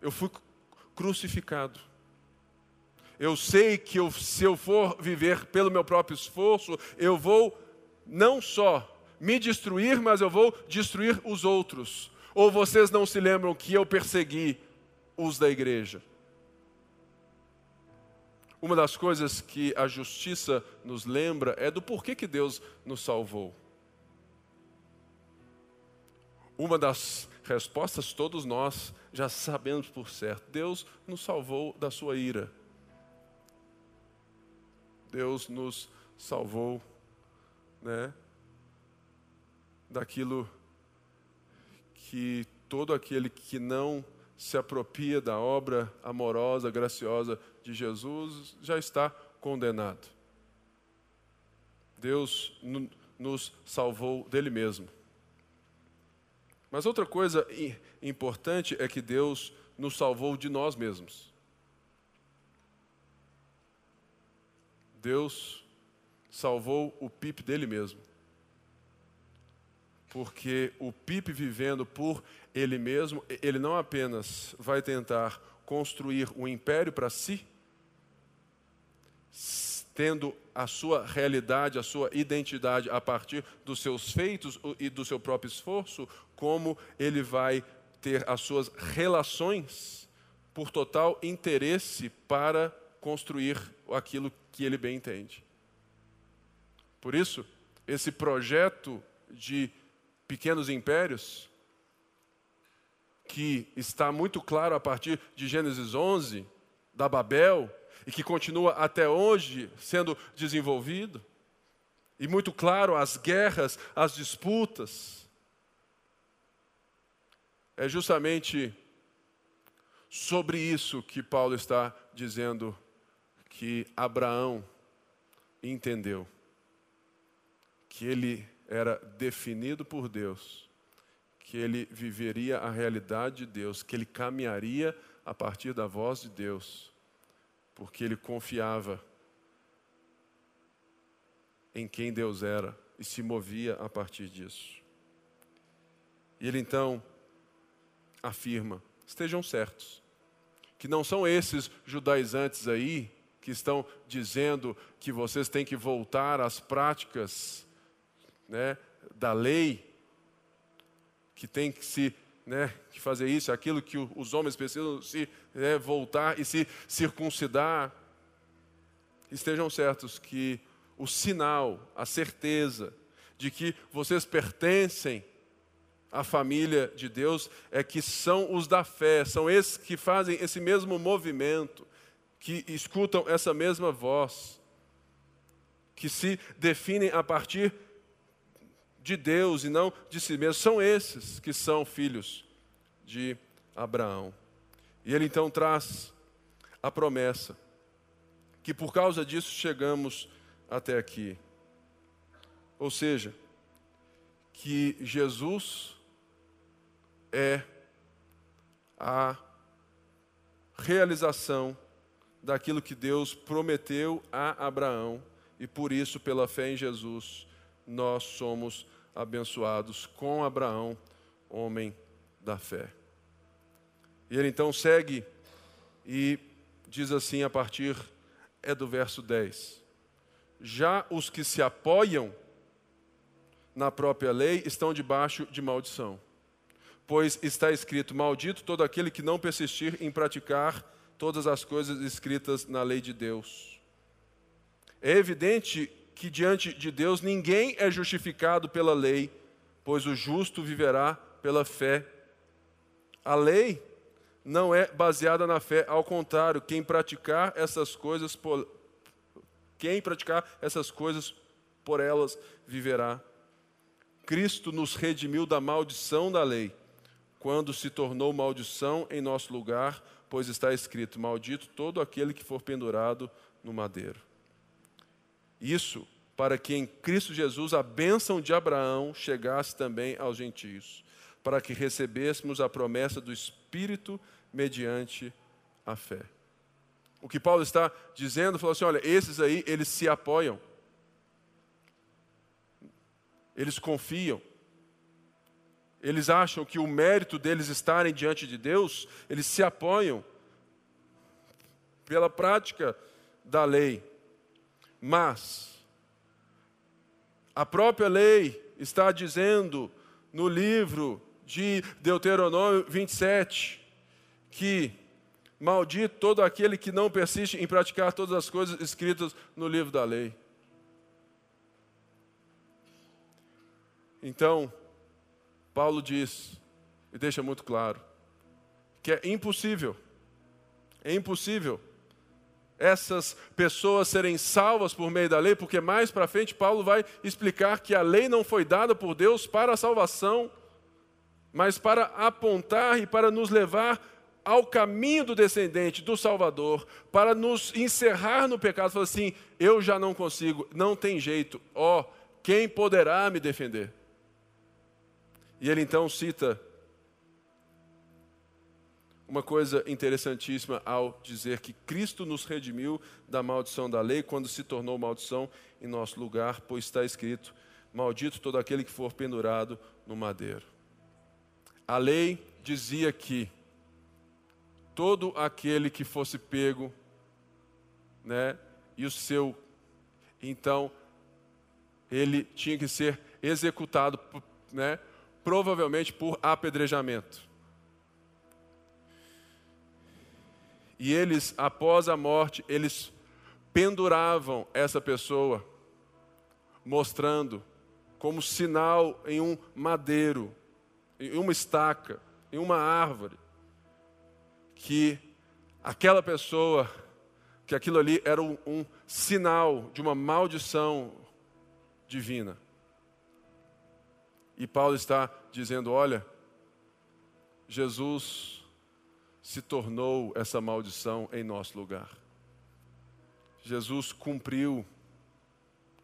Eu fui crucificado. Eu sei que eu, se eu for viver pelo meu próprio esforço, eu vou não só me destruir, mas eu vou destruir os outros. Ou vocês não se lembram que eu persegui os da igreja. Uma das coisas que a justiça nos lembra é do porquê que Deus nos salvou. Uma das respostas todos nós já sabemos por certo. Deus nos salvou da sua ira. Deus nos salvou, né, daquilo que todo aquele que não se apropria da obra amorosa, graciosa de Jesus, já está condenado. Deus nos salvou dele mesmo. Mas outra coisa importante é que Deus nos salvou de nós mesmos. Deus salvou o Pipe dele mesmo. Porque o Pipe vivendo por ele mesmo, ele não apenas vai tentar construir um império para si, tendo a sua realidade, a sua identidade a partir dos seus feitos e do seu próprio esforço, como ele vai ter as suas relações por total interesse para construir aquilo que ele bem entende. Por isso, esse projeto de pequenos impérios, que está muito claro a partir de Gênesis 11, da Babel, e que continua até hoje sendo desenvolvido, e muito claro as guerras, as disputas, é justamente sobre isso que Paulo está dizendo que Abraão entendeu que ele era definido por Deus, que ele viveria a realidade de Deus, que ele caminharia a partir da voz de Deus, porque ele confiava em quem Deus era e se movia a partir disso. E ele então afirma: estejam certos, que não são esses judaizantes aí que estão dizendo que vocês têm que voltar às práticas né, da lei, que tem que se né, que fazer isso, aquilo que os homens precisam se né, voltar e se circuncidar. Estejam certos que o sinal, a certeza de que vocês pertencem à família de Deus é que são os da fé, são esses que fazem esse mesmo movimento, que escutam essa mesma voz, que se definem a partir de Deus e não de si mesmo, são esses que são filhos de Abraão. E ele então traz a promessa que por causa disso chegamos até aqui. Ou seja, que Jesus é a realização daquilo que Deus prometeu a Abraão e por isso, pela fé em Jesus, nós somos abençoados com Abraão, homem da fé. E ele então segue e diz assim a partir é do verso 10. Já os que se apoiam na própria lei estão debaixo de maldição. Pois está escrito: Maldito todo aquele que não persistir em praticar todas as coisas escritas na lei de Deus. É evidente que diante de Deus ninguém é justificado pela lei, pois o justo viverá pela fé. A lei não é baseada na fé, ao contrário, quem praticar essas coisas por, quem praticar essas coisas por elas viverá. Cristo nos redimiu da maldição da lei, quando se tornou maldição em nosso lugar, pois está escrito: Maldito todo aquele que for pendurado no madeiro. Isso para que em Cristo Jesus a bênção de Abraão chegasse também aos gentios, para que recebêssemos a promessa do Espírito mediante a fé. O que Paulo está dizendo, falou assim: olha, esses aí, eles se apoiam, eles confiam, eles acham que o mérito deles estarem diante de Deus, eles se apoiam pela prática da lei. Mas a própria lei está dizendo no livro de Deuteronômio 27 que maldito todo aquele que não persiste em praticar todas as coisas escritas no livro da lei. Então, Paulo diz, e deixa muito claro, que é impossível, é impossível essas pessoas serem salvas por meio da lei, porque mais para frente Paulo vai explicar que a lei não foi dada por Deus para a salvação, mas para apontar e para nos levar ao caminho do descendente, do Salvador, para nos encerrar no pecado, falou assim: eu já não consigo, não tem jeito, ó, oh, quem poderá me defender? E ele então cita uma coisa interessantíssima ao dizer que Cristo nos redimiu da maldição da lei quando se tornou maldição em nosso lugar, pois está escrito: Maldito todo aquele que for pendurado no madeiro. A lei dizia que todo aquele que fosse pego, né, e o seu, então, ele tinha que ser executado, né, provavelmente por apedrejamento. E eles, após a morte, eles penduravam essa pessoa, mostrando como sinal em um madeiro, em uma estaca, em uma árvore, que aquela pessoa, que aquilo ali era um, um sinal de uma maldição divina. E Paulo está dizendo: olha, Jesus se tornou essa maldição em nosso lugar. Jesus cumpriu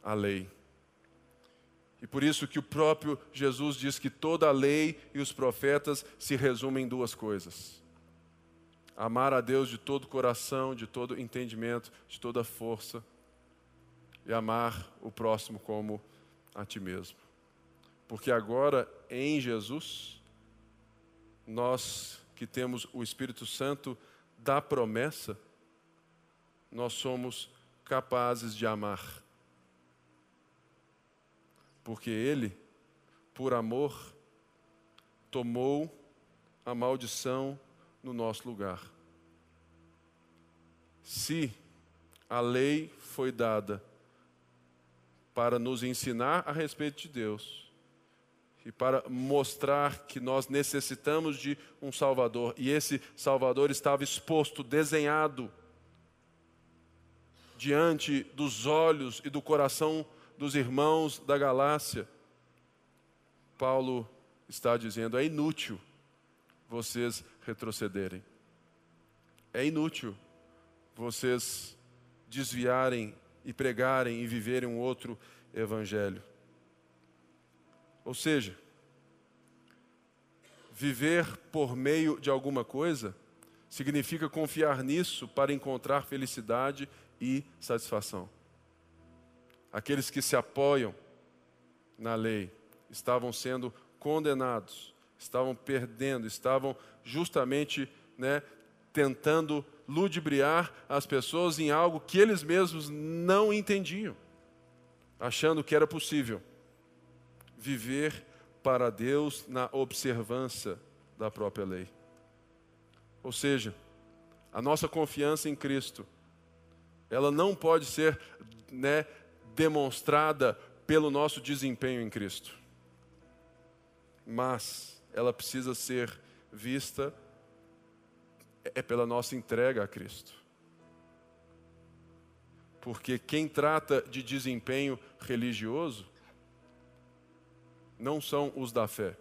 a lei. E por isso que o próprio Jesus diz que toda a lei e os profetas se resumem em duas coisas: amar a Deus de todo coração, de todo entendimento, de toda força, e amar o próximo como a ti mesmo. Porque agora em Jesus, nós que temos o Espírito Santo da promessa, nós somos capazes de amar. Porque Ele, por amor, tomou a maldição no nosso lugar. Se a lei foi dada para nos ensinar a respeito de Deus e para mostrar que nós necessitamos de um Salvador, e esse Salvador estava exposto, desenhado diante dos olhos e do coração dos irmãos da Galácia. Paulo está dizendo: é inútil vocês retrocederem. É inútil vocês desviarem e pregarem e viverem um outro evangelho. Ou seja, viver por meio de alguma coisa significa confiar nisso para encontrar felicidade e satisfação. Aqueles que se apoiam na lei estavam sendo condenados estavam perdendo, estavam justamente né, tentando ludibriar as pessoas em algo que eles mesmos não entendiam, achando que era possível viver para Deus na observância da própria lei. Ou seja, a nossa confiança em Cristo, ela não pode ser né, demonstrada pelo nosso desempenho em Cristo, mas ela precisa ser vista é pela nossa entrega a Cristo. Porque quem trata de desempenho religioso não são os da fé.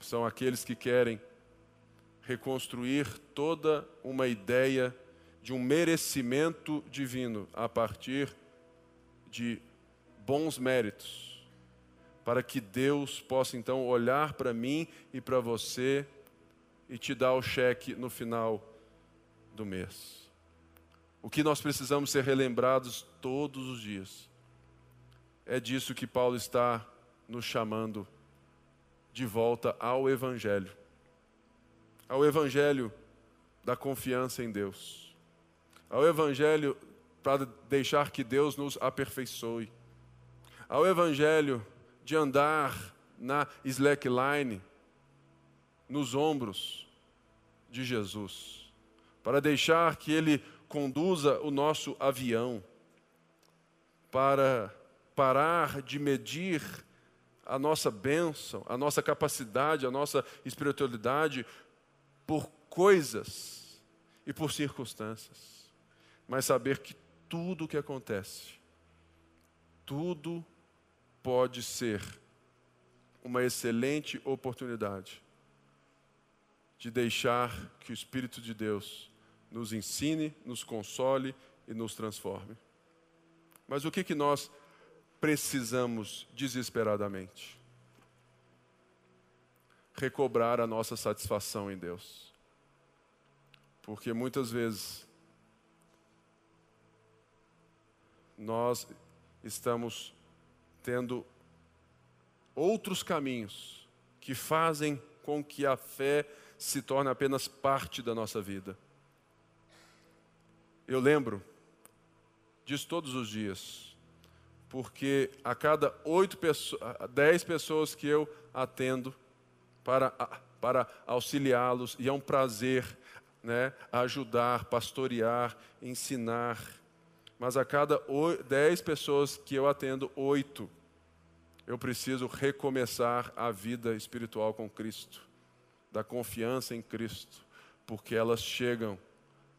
São aqueles que querem reconstruir toda uma ideia de um merecimento divino a partir de bons méritos para que Deus possa então olhar para mim e para você e te dar o cheque no final do mês. O que nós precisamos ser relembrados todos os dias. É disso que Paulo está nos chamando de volta ao Evangelho. Ao Evangelho da confiança em Deus. Ao Evangelho para deixar que Deus nos aperfeiçoe. Ao Evangelho de andar na slackline, nos ombros de Jesus, para deixar que Ele conduza o nosso avião, para parar de medir a nossa bênção, a nossa capacidade, a nossa espiritualidade por coisas e por circunstâncias, mas saber que tudo o que acontece, tudo pode ser uma excelente oportunidade de deixar que o Espírito de Deus nos ensine, nos console e nos transforme. Mas o que, que nós precisamos desesperadamente? Recobrar a nossa satisfação em Deus. Porque muitas vezes nós estamos tendo outros caminhos que fazem com que a fé se torne apenas parte da nossa vida. Eu lembro disso todos os dias, porque a cada oito pessoas, dez pessoas que eu atendo para, para auxiliá-los, e é um prazer né, ajudar, pastorear, ensinar. Mas a cada dez pessoas que eu atendo, oito, eu preciso recomeçar a vida espiritual com Cristo, da confiança em Cristo, porque elas chegam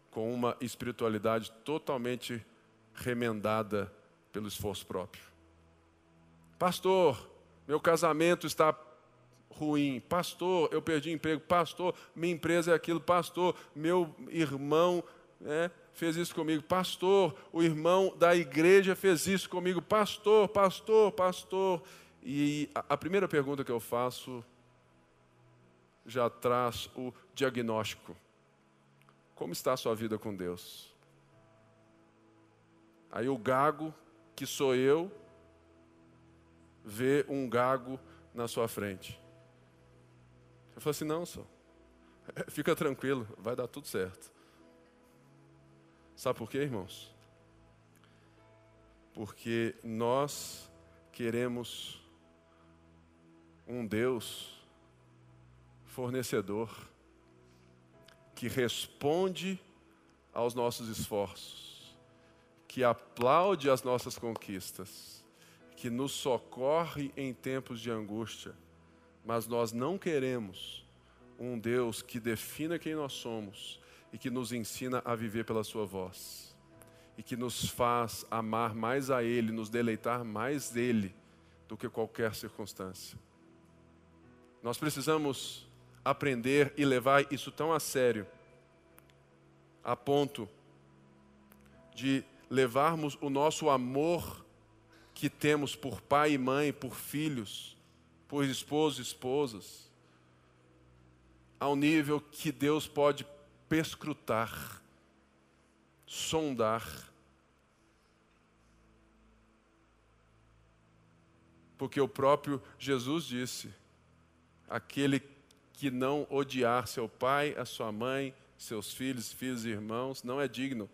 com uma espiritualidade totalmente remendada pelo esforço próprio. Pastor, meu casamento está ruim. Pastor, eu perdi emprego. Pastor, minha empresa é aquilo. Pastor, meu irmão né, fez isso comigo. Pastor, o irmão da igreja fez isso comigo. Pastor, pastor, pastor. E a, primeira pergunta que eu faço já traz o diagnóstico. Como está a sua vida com Deus? Aí o gago, que sou eu, vê um gago na sua frente. Eu falo assim: não, só. Fica tranquilo, vai dar tudo certo. Sabe por quê, irmãos? Porque nós queremos um Deus fornecedor que responde aos nossos esforços, que aplaude as nossas conquistas, que nos socorre em tempos de angústia. Mas nós não queremos um Deus que defina quem nós somos e que nos ensina a viver pela Sua voz e que nos faz amar mais a Ele, nos deleitar mais dele do que qualquer circunstância. Nós precisamos aprender e levar isso tão a sério, a ponto de levarmos o nosso amor que temos por pai e mãe, por filhos, por esposos e esposas, ao nível que Deus pode perscrutar, sondar, porque o próprio Jesus disse: aquele que não odiar seu pai, a sua mãe, seus filhos, filhos e irmãos, não é digno.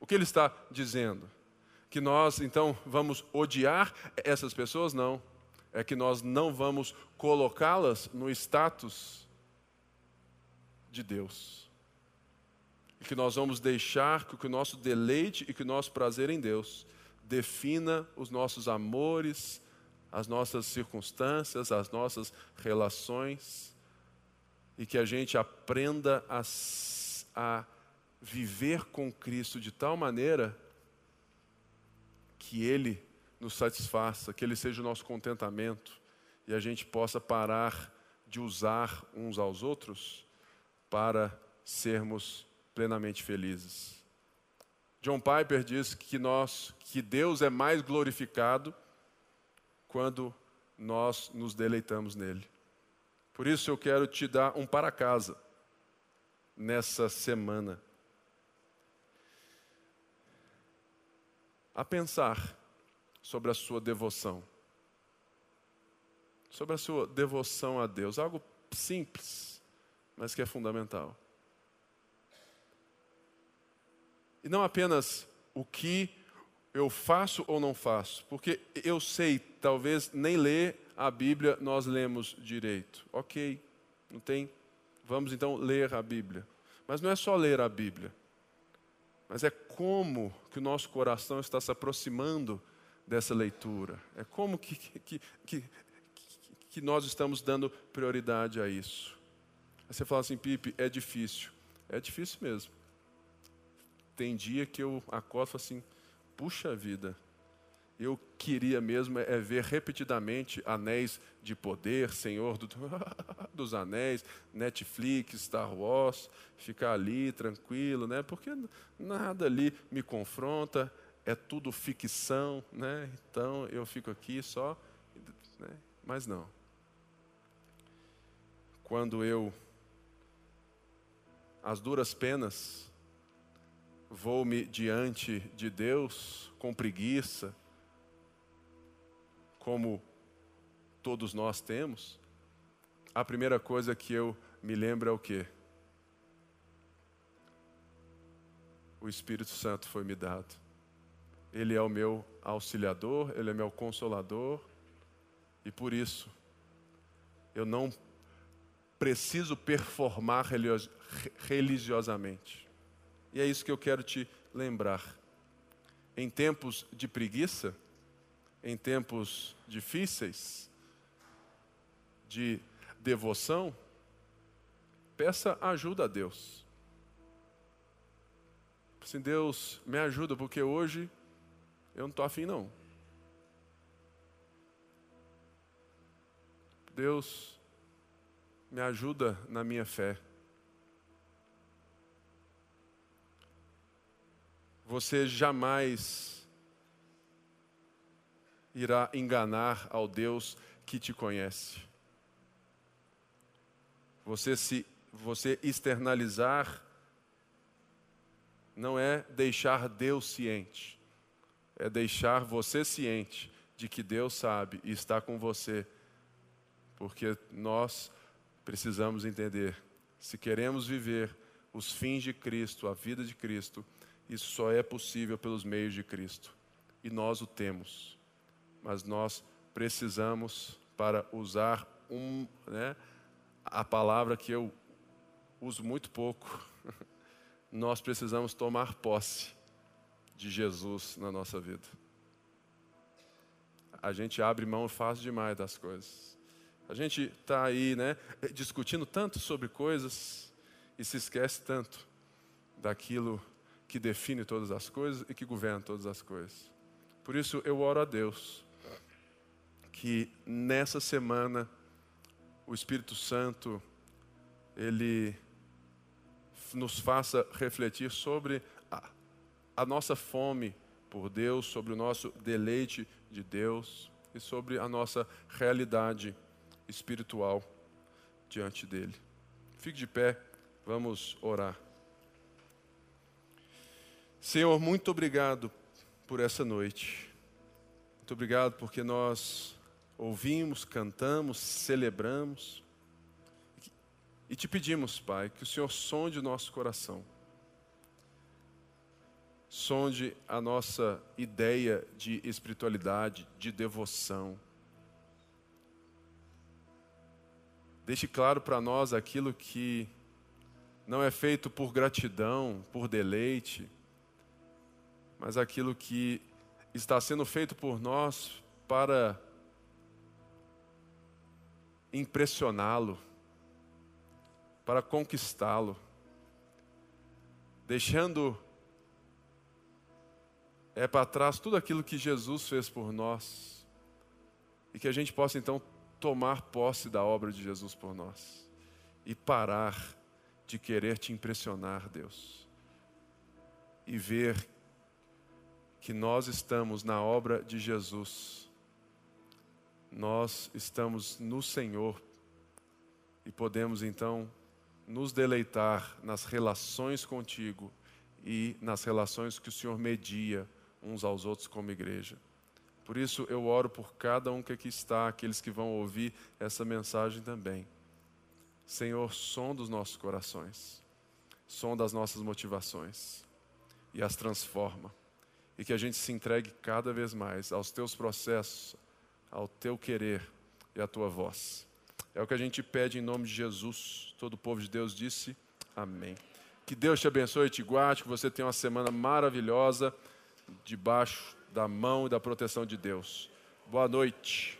O que ele está dizendo? Que nós então vamos odiar essas pessoas? Não. É que nós não vamos colocá-las no status de Deus. E que nós vamos deixar que o nosso deleite e que o nosso prazer em Deus defina os nossos amores, as nossas circunstâncias, as nossas relações, e que a gente aprenda a, a viver com Cristo de tal maneira que Ele nos satisfaça, que Ele seja o nosso contentamento e a gente possa parar de usar uns aos outros para sermos plenamente felizes. John Piper diz que nós, que Deus é mais glorificado quando nós nos deleitamos nele. Por isso eu quero te dar um para casa nessa semana. A pensar sobre a sua devoção. Sobre a sua devoção a Deus. Algo simples, mas que é fundamental. E não apenas o que eu faço ou não faço? Porque eu sei, talvez nem ler a Bíblia nós lemos direito. Ok, não tem? Vamos então ler a Bíblia. Mas não é só ler a Bíblia, mas é como que o nosso coração está se aproximando dessa leitura. É como que, que, que, que nós estamos dando prioridade a isso. Aí você fala assim, Pipe, é difícil. É difícil mesmo. Tem dia que eu acordo e falo assim, puxa vida, eu queria mesmo é ver repetidamente anéis de poder, Senhor do, dos Anéis, Netflix, Star Wars, ficar ali tranquilo, né? Porque nada ali me confronta, é tudo ficção, né? Então eu fico aqui só, né? mas não. Quando eu as duras penas vou-me diante de Deus com preguiça, como todos nós temos, a primeira coisa que eu me lembro é o quê? O Espírito Santo foi me dado. Ele é o meu auxiliador, ele é meu consolador, e por isso eu não preciso performar religiosamente. E é isso que eu quero te lembrar. Em tempos de preguiça, em tempos difíceis, de devoção, peça ajuda a Deus. Assim, Deus, me ajuda, porque hoje eu não estou afim, não. Deus, me ajuda na minha fé. Você jamais irá enganar ao Deus que te conhece. Você se você externalizar não é deixar Deus ciente, é deixar você ciente de que Deus sabe e está com você, porque nós precisamos entender, se queremos viver os fins de Cristo, a vida de Cristo, isso só é possível pelos meios de Cristo, e nós o temos mas nós precisamos, para usar um, né, a palavra que eu uso muito pouco, nós precisamos tomar posse de Jesus na nossa vida. A gente abre mão fácil demais das coisas. A gente está aí, né, discutindo tanto sobre coisas e se esquece tanto daquilo que define todas as coisas e que governa todas as coisas. Por isso eu oro a Deus que nessa semana o Espírito Santo ele nos faça refletir sobre a, a nossa fome por Deus, sobre o nosso deleite de Deus e sobre a nossa realidade espiritual diante dele. Fique de pé, vamos orar. Senhor, muito obrigado por essa noite. Muito obrigado porque nós ouvimos, cantamos, celebramos. E te pedimos, Pai, que o Senhor sonde o nosso coração. Sonde a nossa ideia de espiritualidade, de devoção. Deixe claro para nós aquilo que não é feito por gratidão, por deleite, mas aquilo que está sendo feito por nós para impressioná-lo, para conquistá-lo, deixando é para trás tudo aquilo que Jesus fez por nós e que a gente possa então tomar posse da obra de Jesus por nós e parar de querer te impressionar, Deus, e ver que nós estamos na obra de Jesus nós estamos no Senhor e podemos então nos deleitar nas relações contigo e nas relações que o Senhor media uns aos outros como igreja. Por isso eu oro por cada um que aqui está, aqueles que vão ouvir essa mensagem também. Senhor, som dos nossos corações, som das nossas motivações e as transforma. E que a gente se entregue cada vez mais aos teus processos, ao teu querer e à tua voz. É o que a gente pede em nome de Jesus. Todo o povo de Deus disse amém. Que Deus te abençoe e te guarde, que você tenha uma semana maravilhosa debaixo da mão e da proteção de Deus. Boa noite.